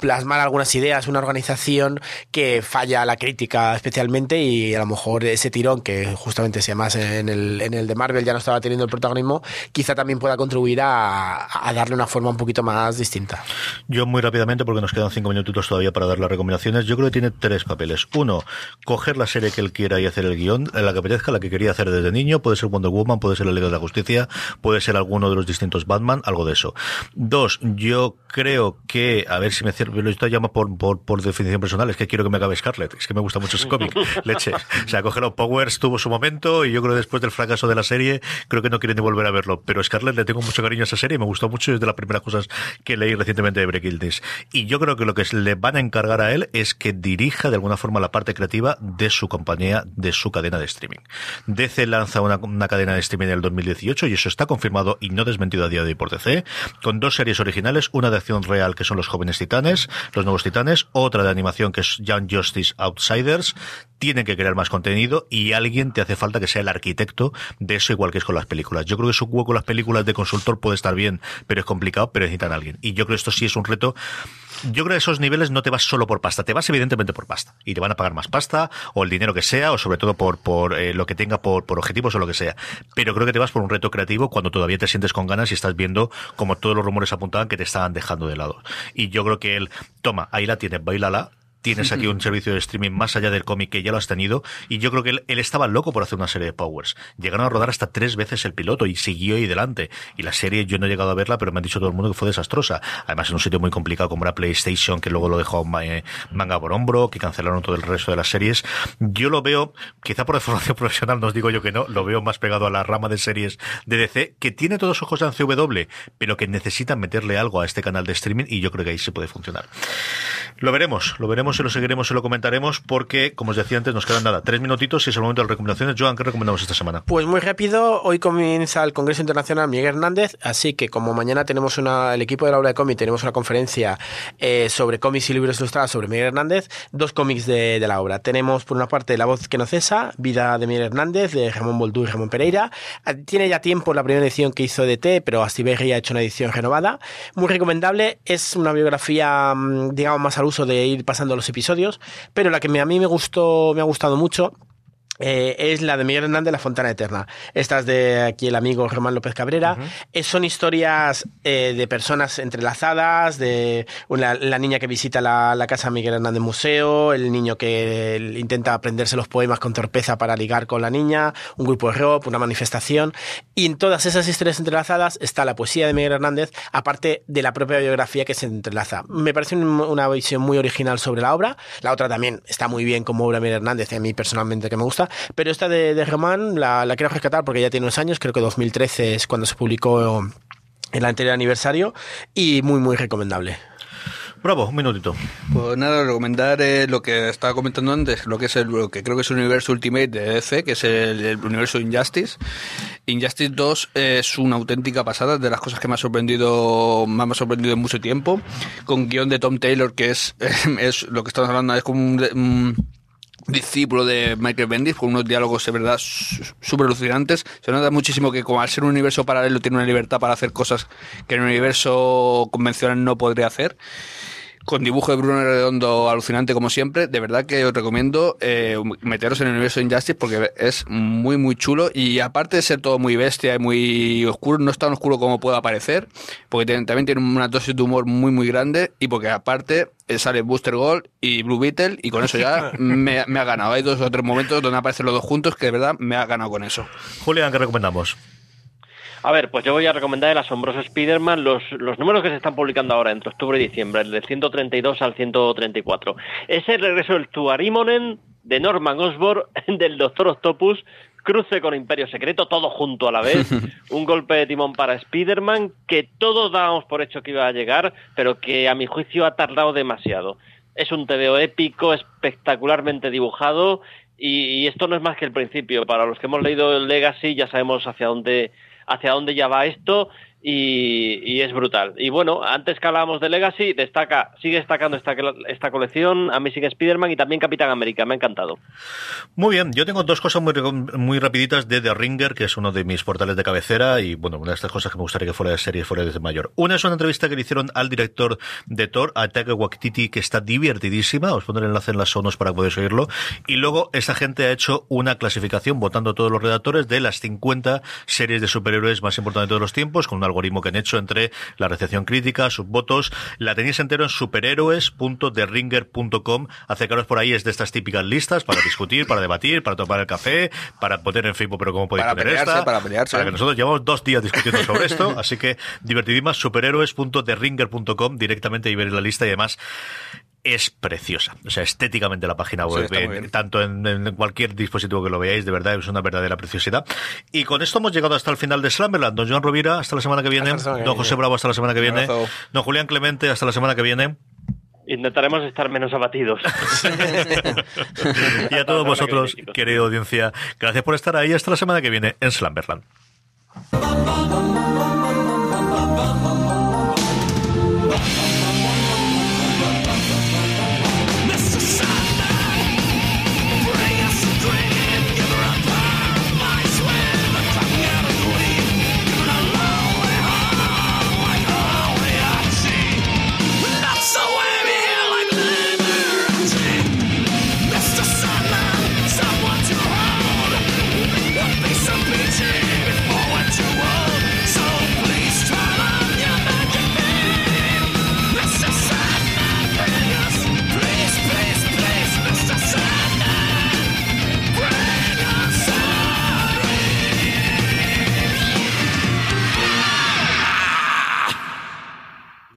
plasmar algunas ideas, una organización que falla a la crítica especialmente y a lo mejor ese tirón que justamente si además en el, en el de Marvel ya no estaba teniendo el protagonismo, quizá también pueda contribuir a, darle una forma un poquito más distinta. Yo muy rápidamente, porque nos quedan cinco minutitos todavía para dar las recomendaciones, yo creo que tiene tres papeles. Uno, coger la serie que él quiera y hacer el guion, la que apetezca, la que quería hacer desde niño, puede ser Wonder Woman, puede ser la Liga de la Justicia, puede ser alguno de los distintos Batman, algo de eso. Dos, yo creo que, a ver si me cierro, lo estoy llamando por, por, por, definición personal, es que quiero que me acabe Scarlett, es que me gusta mucho ese cómic, *laughs* leche. O sea, cogerlo, Powers tuvo su momento y yo creo que después del fracaso de la serie, creo que no quieren ni volver a verlo, pero Scarlett le tengo mucho cariño a esa serie y me gustó mucho desde las primeras cosas que leí recientemente de Breakildis. Y yo creo que lo que le van a encargar a él es que dirija de alguna forma la parte creativa de su compañía, de su cadena de streaming. DC lanza una, una cadena de streaming en el 2018 y eso está confirmado y no desmentido a día de hoy por DC, con dos series originales, una de acción real que son los jóvenes titanes, los nuevos titanes, otra de animación que es Young Justice Outsiders, tienen que crear más contenido y alguien te hace falta que sea el arquitecto de eso igual que es con las películas. Yo creo que su hueco las películas de consultor puede estar bien, pero es complicado, pero necesitan a alguien. Y yo creo que esto sí es un reto yo creo que esos niveles no te vas solo por pasta, te vas evidentemente por pasta. Y te van a pagar más pasta, o el dinero que sea, o sobre todo por, por eh, lo que tenga por, por objetivos o lo que sea. Pero creo que te vas por un reto creativo cuando todavía te sientes con ganas y estás viendo como todos los rumores apuntaban que te estaban dejando de lado. Y yo creo que él, toma, ahí la tienes, bailala, tienes aquí *laughs* un servicio de streaming más allá del cómic que ya lo has tenido. Y yo creo que él, él estaba loco por hacer una serie de Powers. Llegaron a rodar hasta tres veces el piloto y siguió ahí delante. Y la serie yo no he llegado a verla, pero me han dicho todo el mundo que fue desastrosa. Además, en un sitio muy complicado como era PlayStation, que luego lo dejó eh, manga por hombro, que cancelaron todo el resto de las series. Yo lo veo, quizá por *laughs* formación profesional, no os digo yo que no, lo veo más pegado a la rama de series de DC, que tiene todos ojos en CW, pero que necesitan meterle algo a este canal de streaming y yo creo que ahí se puede funcionar. Lo veremos, lo veremos y lo seguiremos y lo comentaremos porque, como os decía antes, nos quedan nada, tres minutitos y es el momento de las recomendaciones. Joan, ¿qué recomendamos esta semana? Pues muy rápido, hoy comienza el Congreso Internacional Miguel Hernández, así que como mañana tenemos una, el equipo de la obra de cómic, tenemos una conferencia eh, sobre cómics y libros ilustrados sobre Miguel Hernández, dos cómics de, de la obra. Tenemos por una parte La voz que no cesa, Vida de Miguel Hernández, de Ramón Boldú y Ramón Pereira. Ah, Tiene ya tiempo la primera edición que hizo de T, pero Astiberri ha hecho una edición renovada. Muy recomendable, es una biografía, mm, digamos, más al uso de ir pasando los episodios, pero la que me- a mí me gustó, me ha gustado mucho eh, es la de Miguel Hernández, La Fontana Eterna. Esta es de aquí el amigo Román López Cabrera. Eh, son historias eh, de personas entrelazadas, de una- la niña que visita la, la casa Miguel Hernández Museo, el niño que intenta aprenderse los poemas con torpeza para ligar con la niña, un grupo de rock, una manifestación. Y en todas esas historias entrelazadas está la poesía de Miguel Hernández, aparte de la propia biografía que se entrelaza. Me parece un- una visión muy original sobre la obra. La otra también está muy bien como obra de Miguel Hernández, a mí personalmente que me gusta. Pero esta de, de Román la, la quiero rescatar porque ya tiene unos años, creo que 2013 es cuando se publicó el anterior aniversario y muy, muy recomendable. Bravo, un minutito. Pues nada, recomendar eh, lo que estaba comentando antes, lo que es el, lo que creo que es el universo Ultimate de DC, que es el, el universo Injustice. Injustice 2 es una auténtica pasada, de las cosas que me ha sorprendido, me ha sorprendido en mucho tiempo, con guion de Tom Taylor, que es, *laughs* es lo que estamos hablando, es como un, un discípulo de Michael Bendis, con unos diálogos de verdad súper alucinantes. Se nota muchísimo que como al ser un universo paralelo tiene una libertad para hacer cosas que en un universo convencional no podría hacer con dibujo de Bruno Redondo alucinante como siempre. De verdad que os recomiendo eh, meteros en el universo de Injustice porque es muy muy chulo y aparte de ser todo muy bestia y muy oscuro, no es tan oscuro como pueda parecer, porque tiene- también tiene una dosis de humor muy muy grande y porque aparte eh, sale Booster Gold y Blue Beetle y con eso ya *laughs* me, me ha ganado. Hay dos o tres momentos donde aparecen los dos juntos que de verdad me ha ganado con eso. Julián, ¿qué recomendamos? A ver, pues yo voy a recomendar el asombroso Spider-Man, los, los números que se están publicando ahora entre octubre y diciembre, el del 132 al 134. Es el regreso del Tuarimonen de Norman Osborn, *laughs* del Doctor Octopus, cruce con Imperio Secreto, todo junto a la vez, *laughs* un golpe de timón para Spider-Man que todos dábamos por hecho que iba a llegar, pero que a mi juicio ha tardado demasiado. Es un TVO épico, espectacularmente dibujado, y, y esto no es más que el principio. Para los que hemos leído el Legacy ya sabemos hacia dónde hacia dónde ya va esto y, es brutal. Y bueno, antes que hablábamos de Legacy, destaca, sigue destacando esta, esta colección Amazing Spider-Man y también Capitán América, me ha encantado. Muy bien, yo tengo dos cosas muy, muy rapiditas de The Ringer, que es uno de mis portales de cabecera y bueno, una de estas cosas que me gustaría que fuera de serie, fuera desde mayor. Una es una entrevista que le hicieron al director de Thor, a Taika Waititi, que está divertidísima, os pondré el enlace en las sonos para que podáis oírlo. Y luego esta gente ha hecho una clasificación, votando todos los redactores, de las 50 series de superhéroes más importantes de todos los tiempos, con un algoritmo que han hecho entre la recepción crítica, sus votos. La tenéis entero en superhéroes.theringer.com. Acercaros por ahí, es de estas típicas listas para discutir, para debatir, para tomar el café, para poner en Facebook, pero cómo podéis Para poner pelearse, esta. para pelearse. Para que nosotros llevamos dos días discutiendo sobre esto, así que divertidísimas, superhéroes.theringer.com directamente y veréis la lista y además es preciosa. O sea, estéticamente la página web, en- tanto en, en cualquier dispositivo que lo veáis, de verdad es una verdadera preciosidad. Y con esto hemos llegado hasta el final de Slumberland. Don Joan Rovira, hasta la semana que viene. Semana que Don viene. José Bravo, hasta la semana que viene. Don Julián Clemente, hasta la semana que viene. Intentaremos estar menos abatidos. *laughs* y a todos vosotros, querida audiencia, gracias por estar ahí. Hasta la semana que viene en Slumberland. Bum,